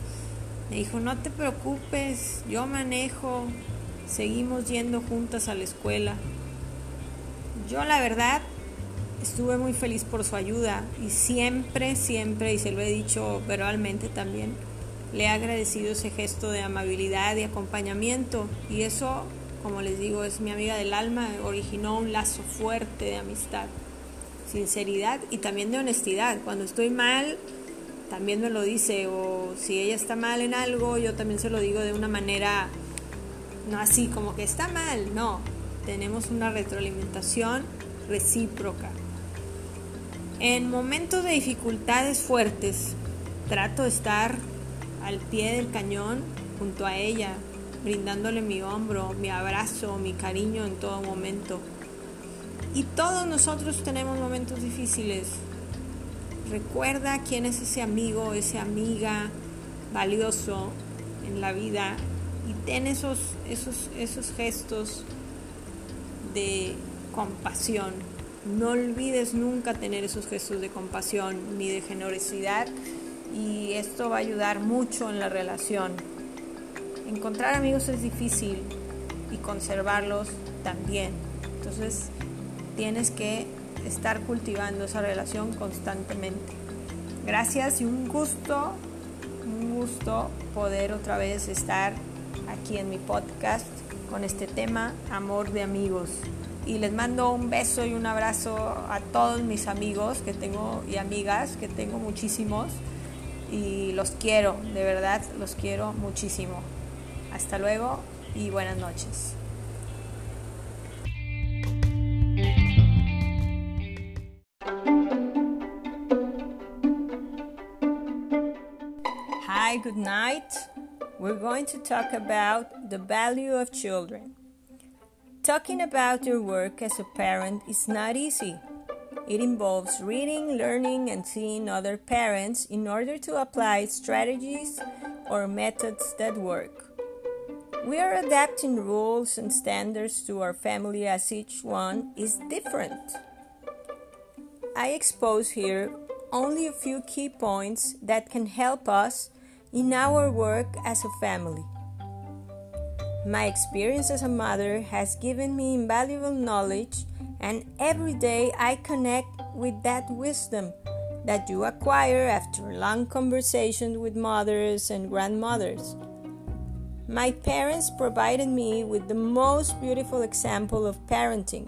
me dijo, no te preocupes, yo manejo, seguimos yendo juntas a la escuela. Yo la verdad estuve muy feliz por su ayuda y siempre, siempre, y se lo he dicho verbalmente también, le he agradecido ese gesto de amabilidad y acompañamiento y eso, como les digo, es mi amiga del alma, originó un lazo fuerte de amistad, sinceridad y también de honestidad. Cuando estoy mal, también me lo dice, o si ella está mal en algo, yo también se lo digo de una manera, no así como que está mal, no, tenemos una retroalimentación recíproca. En momentos de dificultades fuertes, trato de estar al pie del cañón junto a ella, brindándole mi hombro, mi abrazo, mi cariño en todo momento. Y todos nosotros tenemos momentos difíciles, Recuerda quién es ese amigo, esa amiga valioso en la vida y ten esos, esos, esos gestos de compasión. No olvides nunca tener esos gestos de compasión ni de generosidad y esto va a ayudar mucho en la relación. Encontrar amigos es difícil y conservarlos también. Entonces tienes que estar cultivando esa relación constantemente. Gracias y un gusto, un gusto poder otra vez estar aquí en mi podcast con este tema, amor de amigos. Y les mando un beso y un abrazo a todos mis amigos que tengo y amigas, que tengo muchísimos. Y los quiero, de verdad, los quiero muchísimo. Hasta luego y buenas noches. good night. We're going to talk about the value of children. Talking about your work as a parent is not easy. It involves reading, learning, and seeing other parents in order to apply strategies or methods that work. We are adapting rules and standards to our family as each one is different. I expose here only a few key points that can help us in our work as a family. My experience as a mother has given me invaluable knowledge, and every day I connect with that wisdom that you acquire after long conversations with mothers and grandmothers. My parents provided me with the most beautiful example of parenting,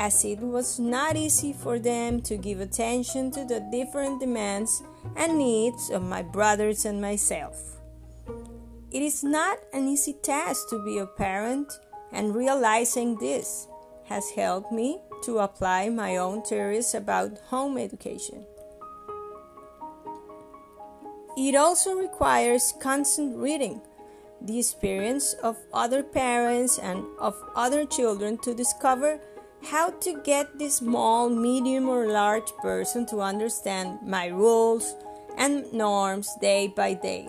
as it was not easy for them to give attention to the different demands and needs of my brothers and myself. It is not an easy task to be a parent, and realizing this has helped me to apply my own theories about home education. It also requires constant reading the experience of other parents and of other children to discover how to get this small, medium, or large person to understand my rules and norms day by day.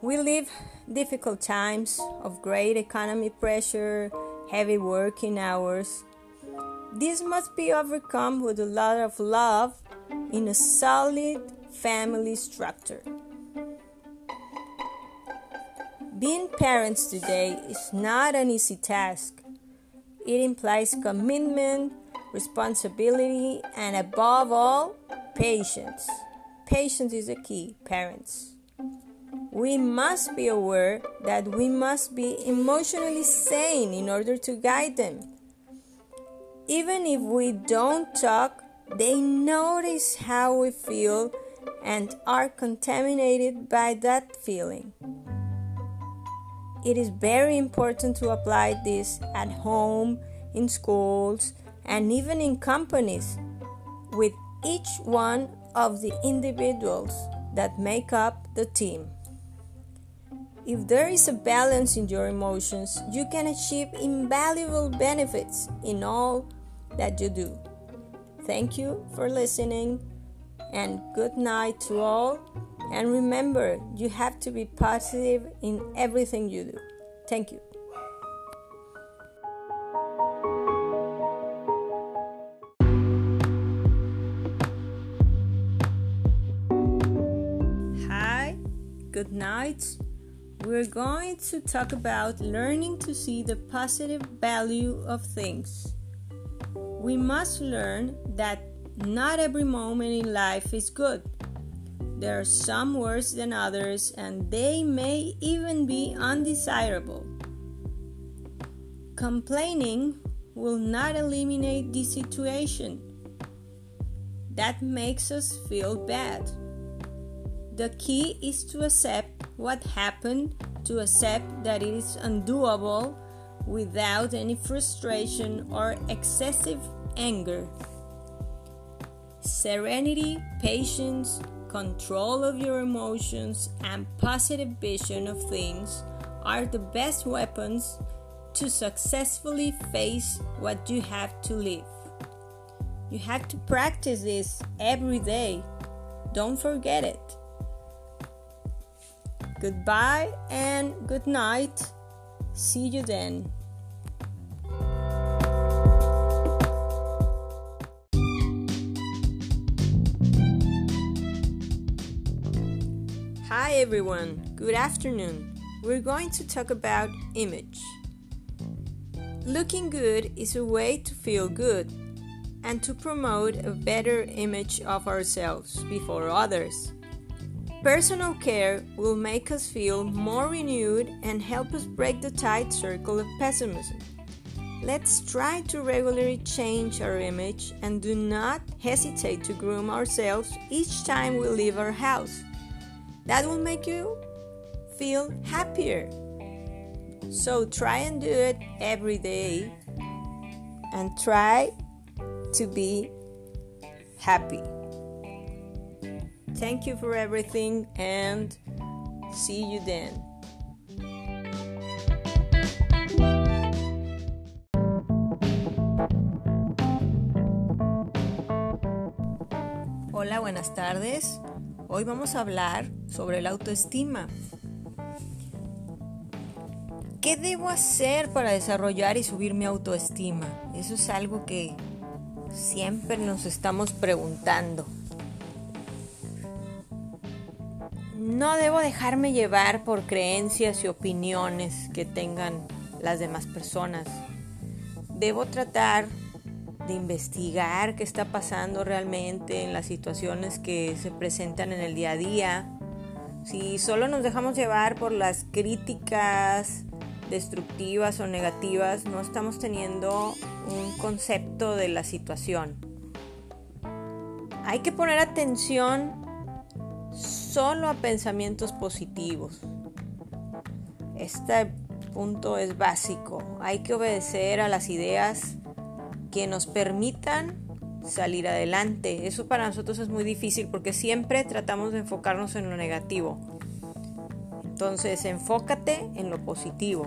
We live difficult times of great economy pressure, heavy working hours. This must be overcome with a lot of love in a solid family structure. Being parents today is not an easy task. It implies commitment, responsibility, and above all, patience. Patience is the key, parents. We must be aware that we must be emotionally sane in order to guide them. Even if we don't talk, they notice how we feel and are contaminated by that feeling. It is very important to apply this at home, in schools, and even in companies with each one of the individuals that make up the team. If there is a balance in your emotions, you can achieve invaluable benefits in all that you do. Thank you for listening, and good night to all. And remember, you have to be positive in everything you do. Thank you. Hi, good night. We're going to talk about learning to see the positive value of things. We must learn that not every moment in life is good there are some worse than others, and they may even be undesirable. Complaining will not eliminate the situation. That makes us feel bad. The key is to accept what happened, to accept that it is undoable without any frustration or excessive anger. Serenity, patience, control of your emotions, and positive vision of things are the best weapons to successfully face what you have to live. You have to practice this every day. Don't forget it. Goodbye and good night. See you then. Everyone, good afternoon. We're going to talk about image. Looking good is a way to feel good and to promote a better image of ourselves before others. Personal care will make us feel more renewed and help us break the tight circle of pessimism. Let's try to regularly change our image and do not hesitate to groom ourselves each time we leave our house. That will make you feel happier. So try and do it every day and try to be happy. Thank you for everything and see you then. Hola, buenas tardes. Hoy vamos a hablar sobre la autoestima. ¿Qué debo hacer para desarrollar y subir mi autoestima? Eso es algo que siempre nos estamos preguntando. No debo dejarme llevar por creencias y opiniones que tengan las demás personas. Debo tratar de investigar qué está pasando realmente en las situaciones que se presentan en el día a día. Si solo nos dejamos llevar por las críticas destructivas o negativas, no estamos teniendo un concepto de la situación. Hay que poner atención solo a pensamientos positivos. Este punto es básico. Hay que obedecer a las ideas que nos permitan salir adelante. Eso para nosotros es muy difícil porque siempre tratamos de enfocarnos en lo negativo. Entonces, enfócate en lo positivo.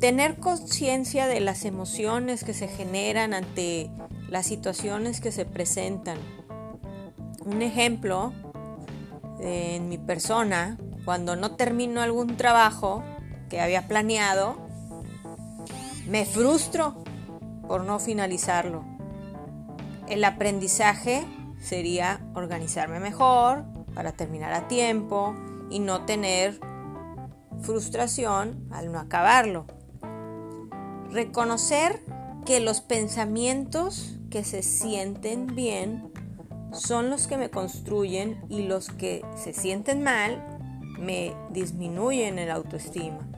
Tener conciencia de las emociones que se generan ante las situaciones que se presentan. Un ejemplo en mi persona, cuando no termino algún trabajo que había planeado, me frustro por no finalizarlo. El aprendizaje sería organizarme mejor para terminar a tiempo y no tener frustración al no acabarlo. Reconocer que los pensamientos que se sienten bien son los que me construyen y los que se sienten mal me disminuyen el autoestima.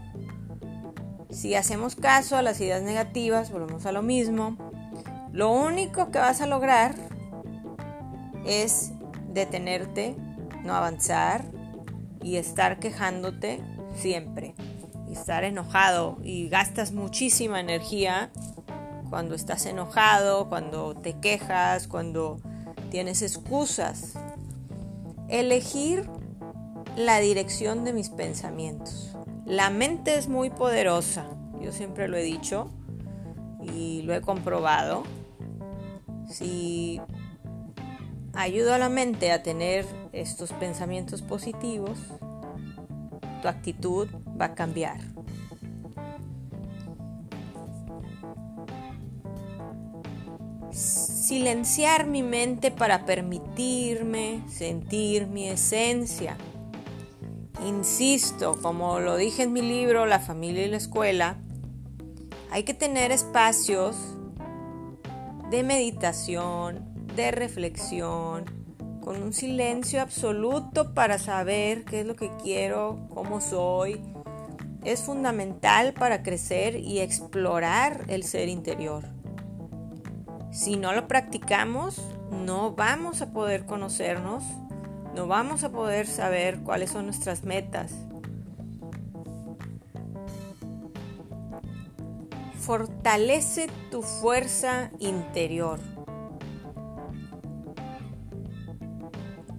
Si hacemos caso a las ideas negativas, volvemos a lo mismo. Lo único que vas a lograr es detenerte, no avanzar y estar quejándote siempre. Y estar enojado y gastas muchísima energía cuando estás enojado, cuando te quejas, cuando tienes excusas. Elegir la dirección de mis pensamientos. La mente es muy poderosa, yo siempre lo he dicho y lo he comprobado. Si ayudo a la mente a tener estos pensamientos positivos, tu actitud va a cambiar. Silenciar mi mente para permitirme sentir mi esencia. Insisto, como lo dije en mi libro La familia y la escuela, hay que tener espacios de meditación, de reflexión, con un silencio absoluto para saber qué es lo que quiero, cómo soy. Es fundamental para crecer y explorar el ser interior. Si no lo practicamos, no vamos a poder conocernos no vamos a poder saber cuáles son nuestras metas. Fortalece tu fuerza interior.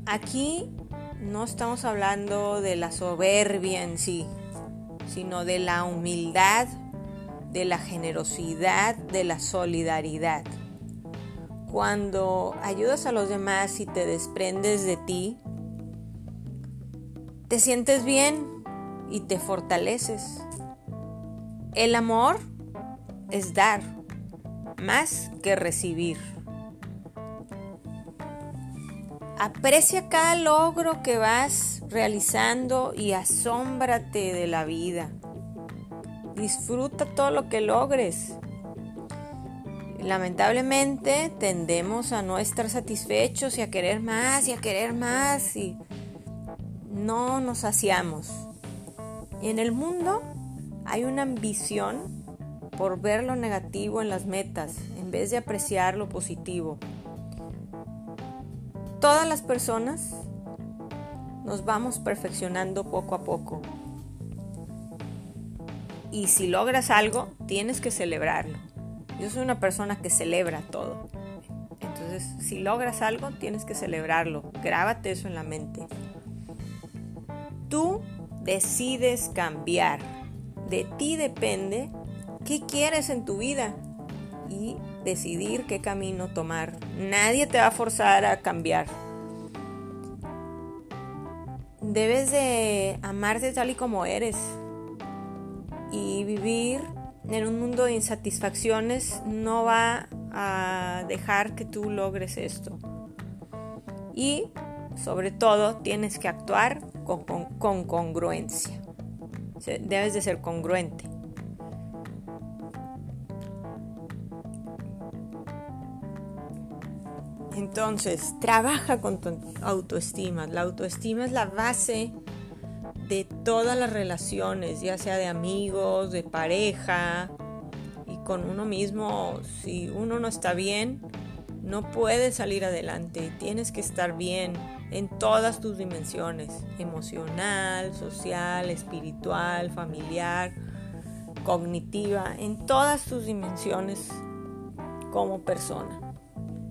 Aquí no estamos hablando de la soberbia en sí, sino de la humildad, de la generosidad, de la solidaridad. Cuando ayudas a los demás y te desprendes de ti, te sientes bien y te fortaleces. El amor es dar más que recibir. Aprecia cada logro que vas realizando y asómbrate de la vida. Disfruta todo lo que logres. Lamentablemente tendemos a no estar satisfechos y a querer más y a querer más y no nos saciamos. En el mundo hay una ambición por ver lo negativo en las metas en vez de apreciar lo positivo. Todas las personas nos vamos perfeccionando poco a poco. Y si logras algo, tienes que celebrarlo. Yo soy una persona que celebra todo. Entonces, si logras algo, tienes que celebrarlo. Grábate eso en la mente. Tú decides cambiar. De ti depende qué quieres en tu vida. y decidir qué camino tomar. Nadie te va a forzar a cambiar. Debes de amarte tal y como eres y vivir en un mundo de insatisfacciones no va a dejar que tú logres esto. Y sobre todo tienes que actuar con, congruencia. Debes de ser congruente. Entonces, trabaja con tu autoestima. La autoestima es la base de todas las relaciones, ya sea de amigos, de pareja y con uno mismo. Si uno no está bien, no puedes salir adelante. Tienes que estar bien en todas tus dimensiones, emocional, social, espiritual, familiar, cognitiva, en todas tus dimensiones como persona.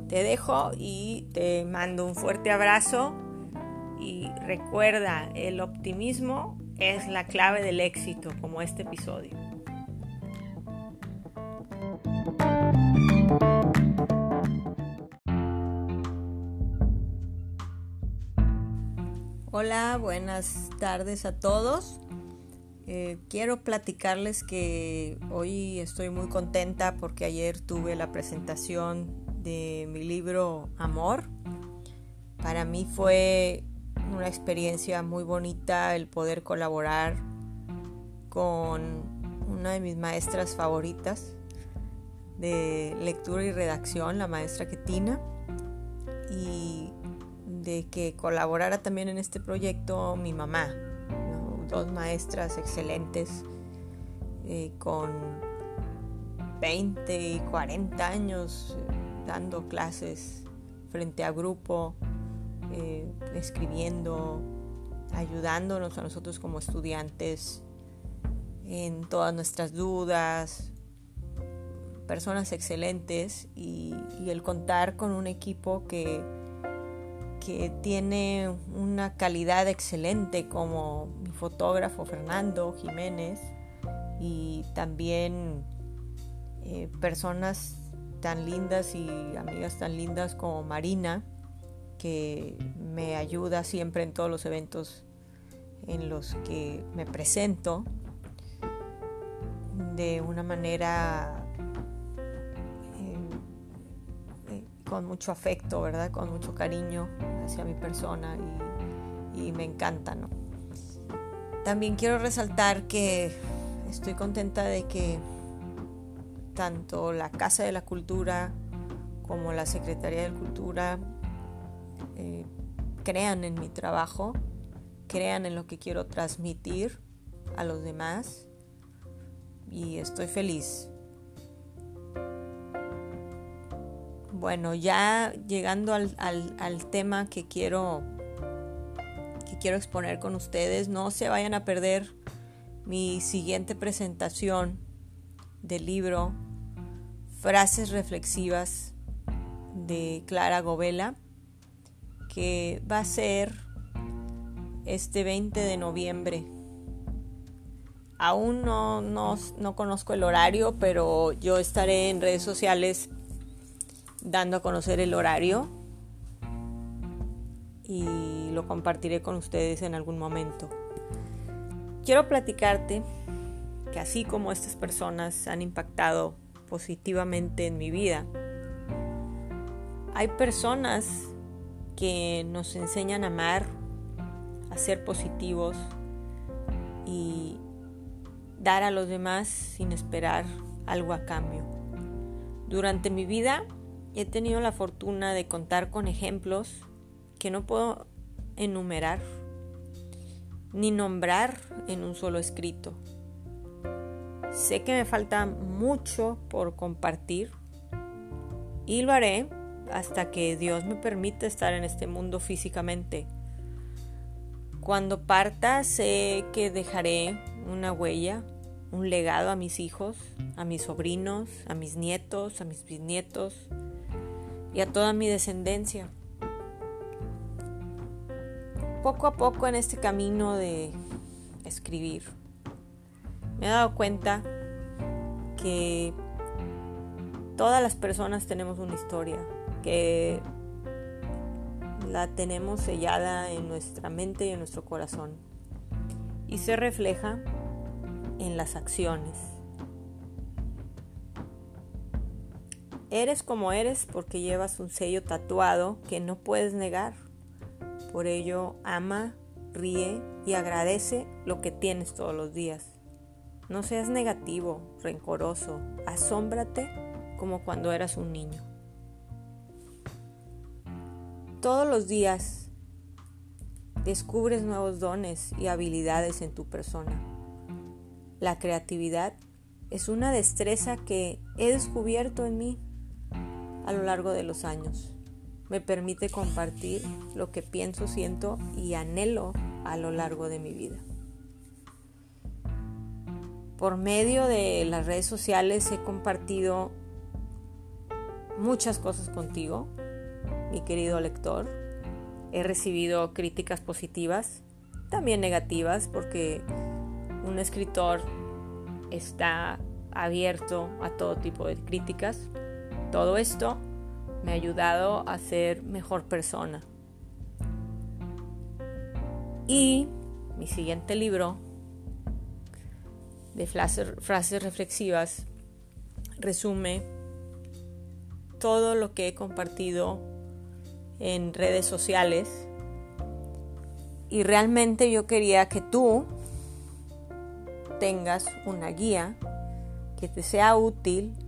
Te dejo y te mando un fuerte abrazo y recuerda, el optimismo es la clave del éxito, como este episodio. Hola, buenas tardes a todos. Eh, quiero platicarles que hoy estoy muy contenta porque ayer tuve la presentación de mi libro Amor. Para mí fue una experiencia muy bonita el poder colaborar con una de mis maestras favoritas de lectura y redacción, la maestra Ketina, y de que colaborara también en este proyecto mi mamá, dos maestras excelentes eh, con 20 y 40 años eh, dando clases frente a grupo eh, escribiendo, ayudándonos a nosotros como estudiantes en todas nuestras dudas, personas excelentes y, el contar con un equipo que, que tiene una calidad excelente como mi fotógrafo Fernando Jiménez y también eh, personas tan lindas y amigas tan lindas como Marina que me ayuda siempre en todos los eventos en los que me presento de una manera eh, eh, con mucho afecto, ¿verdad? Con mucho cariño hacia mi persona y, me encanta, ¿no? También quiero resaltar que estoy contenta de que tanto la Casa de la Cultura como la Secretaría de Cultura eh, crean en mi trabajo, crean en lo que quiero transmitir a los demás y estoy feliz. Bueno, ya llegando al, tema que quiero, que quiero exponer con ustedes, no se vayan a perder mi siguiente presentación del libro Frases Reflexivas de Clara Govela que va a ser este 20 de noviembre. Aún no, no, conozco el horario, pero yo estaré en redes sociales dando a conocer el horario y lo compartiré con ustedes en algún momento. Quiero platicarte que así como estas personas han impactado positivamente en mi vida, hay personas que nos enseñan a amar, a ser positivos y dar a los demás sin esperar algo a cambio. Durante mi vida he tenido la fortuna de contar con ejemplos que no puedo enumerar ni nombrar en un solo escrito. Sé que me falta mucho por compartir y lo haré hasta que Dios me permita estar en este mundo físicamente. Cuando parta sé que dejaré una huella, un legado a mis hijos, a mis sobrinos, a mis nietos, a mis bisnietos y a toda mi descendencia. Poco a poco en este camino de escribir, me he dado cuenta que Todas las personas tenemos una historia que la tenemos sellada en nuestra mente y en nuestro corazón y se refleja en las acciones. Eres como eres porque llevas un sello tatuado que no puedes negar. Por ello, ama, ríe y agradece lo que tienes todos los días. No seas negativo, rencoroso, asómbrate como cuando eras un niño. Todos los días descubres nuevos dones y habilidades en tu persona. La creatividad es una destreza que he descubierto en mí a lo largo de los años. Me permite compartir lo que pienso, siento y anhelo a lo largo de mi vida. Por medio de las redes sociales he compartido muchas cosas contigo, mi querido lector. He recibido críticas positivas, también negativas, porque un escritor está abierto a todo tipo de críticas. Todo esto me ha ayudado a ser mejor persona. Y mi siguiente libro de frases reflexivas resume todo lo que he compartido en redes sociales y realmente yo quería que tú tengas una guía que te sea útil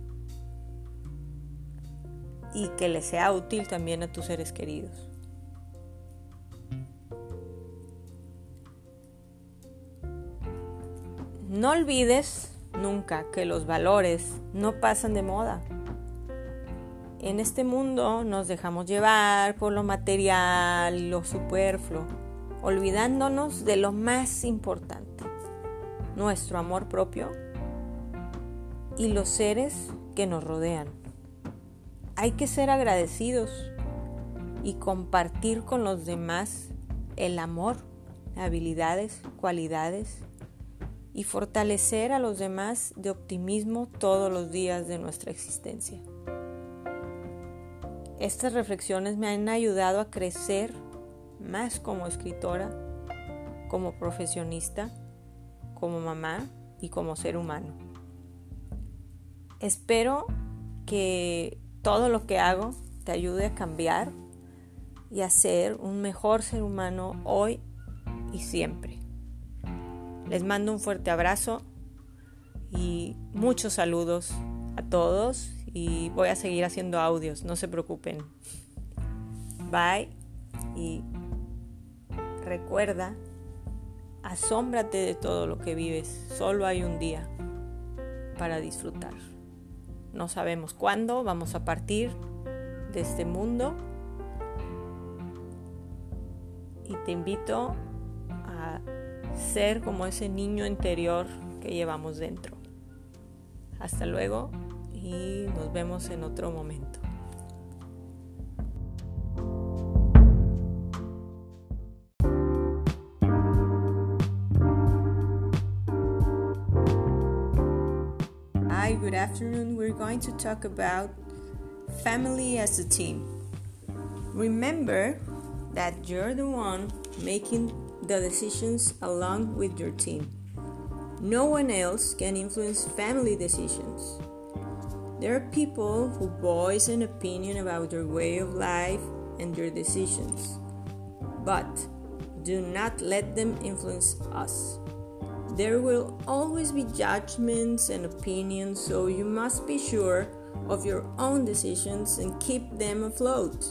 y que le sea útil también a tus seres queridos. No olvides nunca que los valores no pasan de moda. En este mundo nos dejamos llevar por lo material lo superfluo, olvidándonos de lo más importante, nuestro amor propio y los seres que nos rodean. Hay que ser agradecidos y compartir con los demás el amor, habilidades, cualidades y fortalecer a los demás de optimismo todos los días de nuestra existencia. Estas reflexiones me han ayudado a crecer más como escritora, como profesionista, como mamá y como ser humano. Espero que todo lo que hago te ayude a cambiar y a ser un mejor ser humano hoy y siempre. Les mando un fuerte abrazo y muchos saludos a todos y voy a seguir haciendo audios, no se preocupen. Bye y recuerda, asómbrate de todo lo que vives, solo hay un día para disfrutar. No sabemos cuándo vamos a partir de este mundo y te invito a ser como ese niño interior que llevamos dentro. Hasta luego y nos vemos en otro momento. Afternoon. We're going to talk about family as a team. Remember that you're the one making the decisions along with your team. No one else can influence family decisions. There are people who voice an opinion about your way of life and your decisions, but do not let them influence us. There will always be judgments and opinions, so you must be sure of your own decisions and keep them afloat.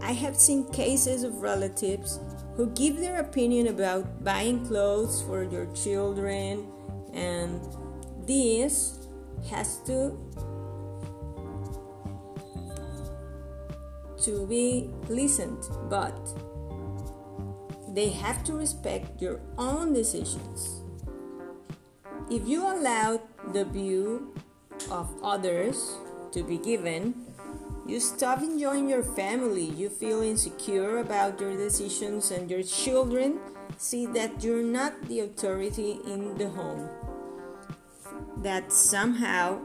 I have seen cases of relatives who give their opinion about buying clothes for your children, and this has to to be listened, but they have to respect your own decisions. If you allow the view of others to be given, you stop enjoying your family, you feel insecure about your decisions, and your children see that you're not the authority in the home. That somehow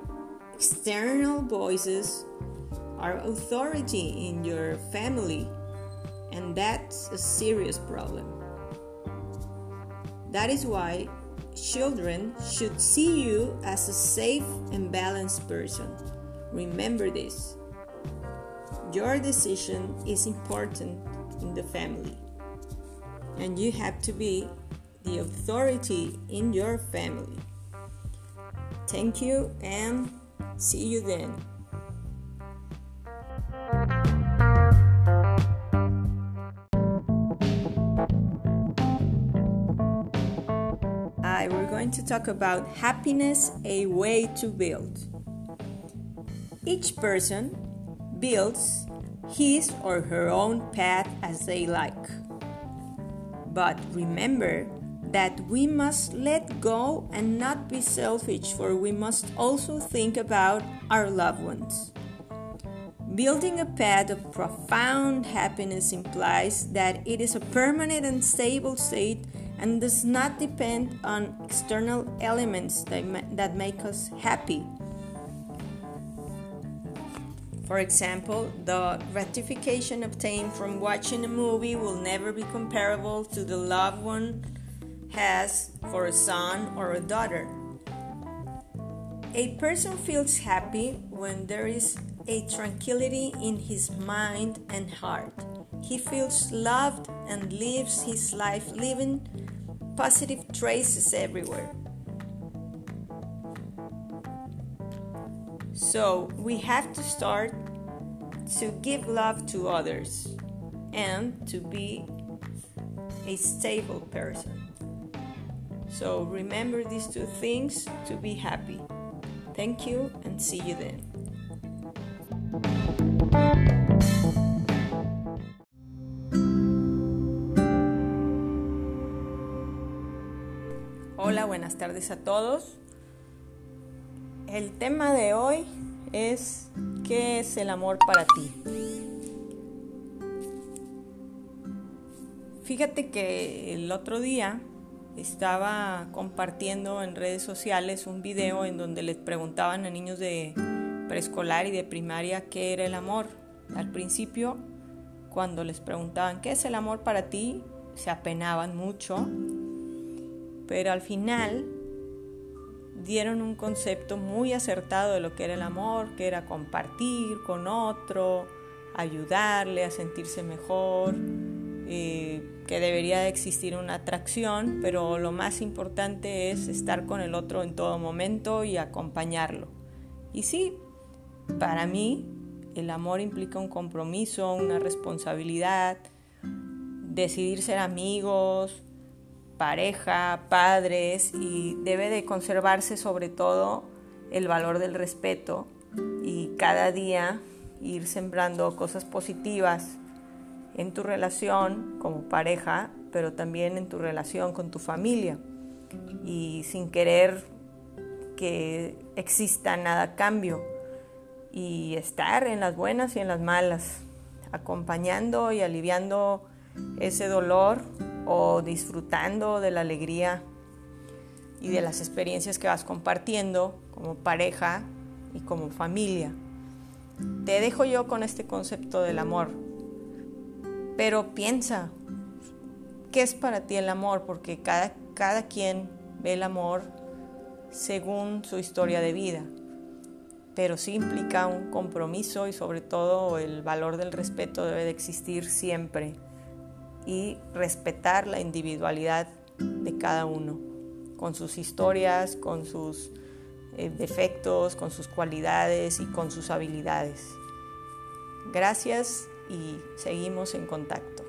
external voices are authority in your family, and that's a serious problem. That is why children should see you as a safe and balanced person. Remember this. Your decision is important in the family, and you have to be the authority in your family. Thank you and see you then. Going to talk about happiness, a way to build. Each person builds his or her own path as they like. But remember that we must let go and not be selfish, for we must also think about our loved ones. Building a path of profound happiness implies that it is a permanent and stable state and does not depend on external elements that, ma- that make us happy. For example, the gratification obtained from watching a movie will never be comparable to the love one has for a son or a daughter. A person feels happy when there is a tranquility in his mind and heart. He feels loved and lives his life leaving positive traces everywhere. So we have to start to give love to others and to be a stable person. So remember these two things to be happy. Thank you and see you then. Hola, buenas tardes a todos. El tema de hoy es ¿qué es el amor para ti? Fíjate que el otro día estaba compartiendo en redes sociales un video en donde les preguntaban a niños de preescolar y de primaria qué era el amor. Al principio, cuando les preguntaban qué es el amor para ti, se apenaban mucho, pero al final dieron un concepto muy acertado de lo que era el amor, que era compartir con otro, ayudarle a sentirse mejor, eh, que debería de existir una atracción, pero lo más importante es estar con el otro en todo momento y acompañarlo. Y sí, para mí el amor implica un compromiso, una responsabilidad, decidir ser amigos, pareja, padres y debe de conservarse sobre todo el valor del respeto y cada día ir sembrando cosas positivas en tu relación como pareja, pero también en tu relación con tu familia. Y sin querer que exista nada a cambio y estar en las buenas y en las malas, acompañando y aliviando ese dolor o disfrutando de la alegría y de las experiencias que vas compartiendo como pareja y como familia. Te dejo yo con este concepto del amor, pero piensa, ¿qué es para ti el amor? Porque cada, cada quien ve el amor según su historia de vida, pero sí implica un compromiso y sobre todo el valor del respeto debe de existir siempre y respetar la individualidad de cada uno, con sus historias, con sus eh, defectos, con sus cualidades y con sus habilidades. Gracias y seguimos en contacto.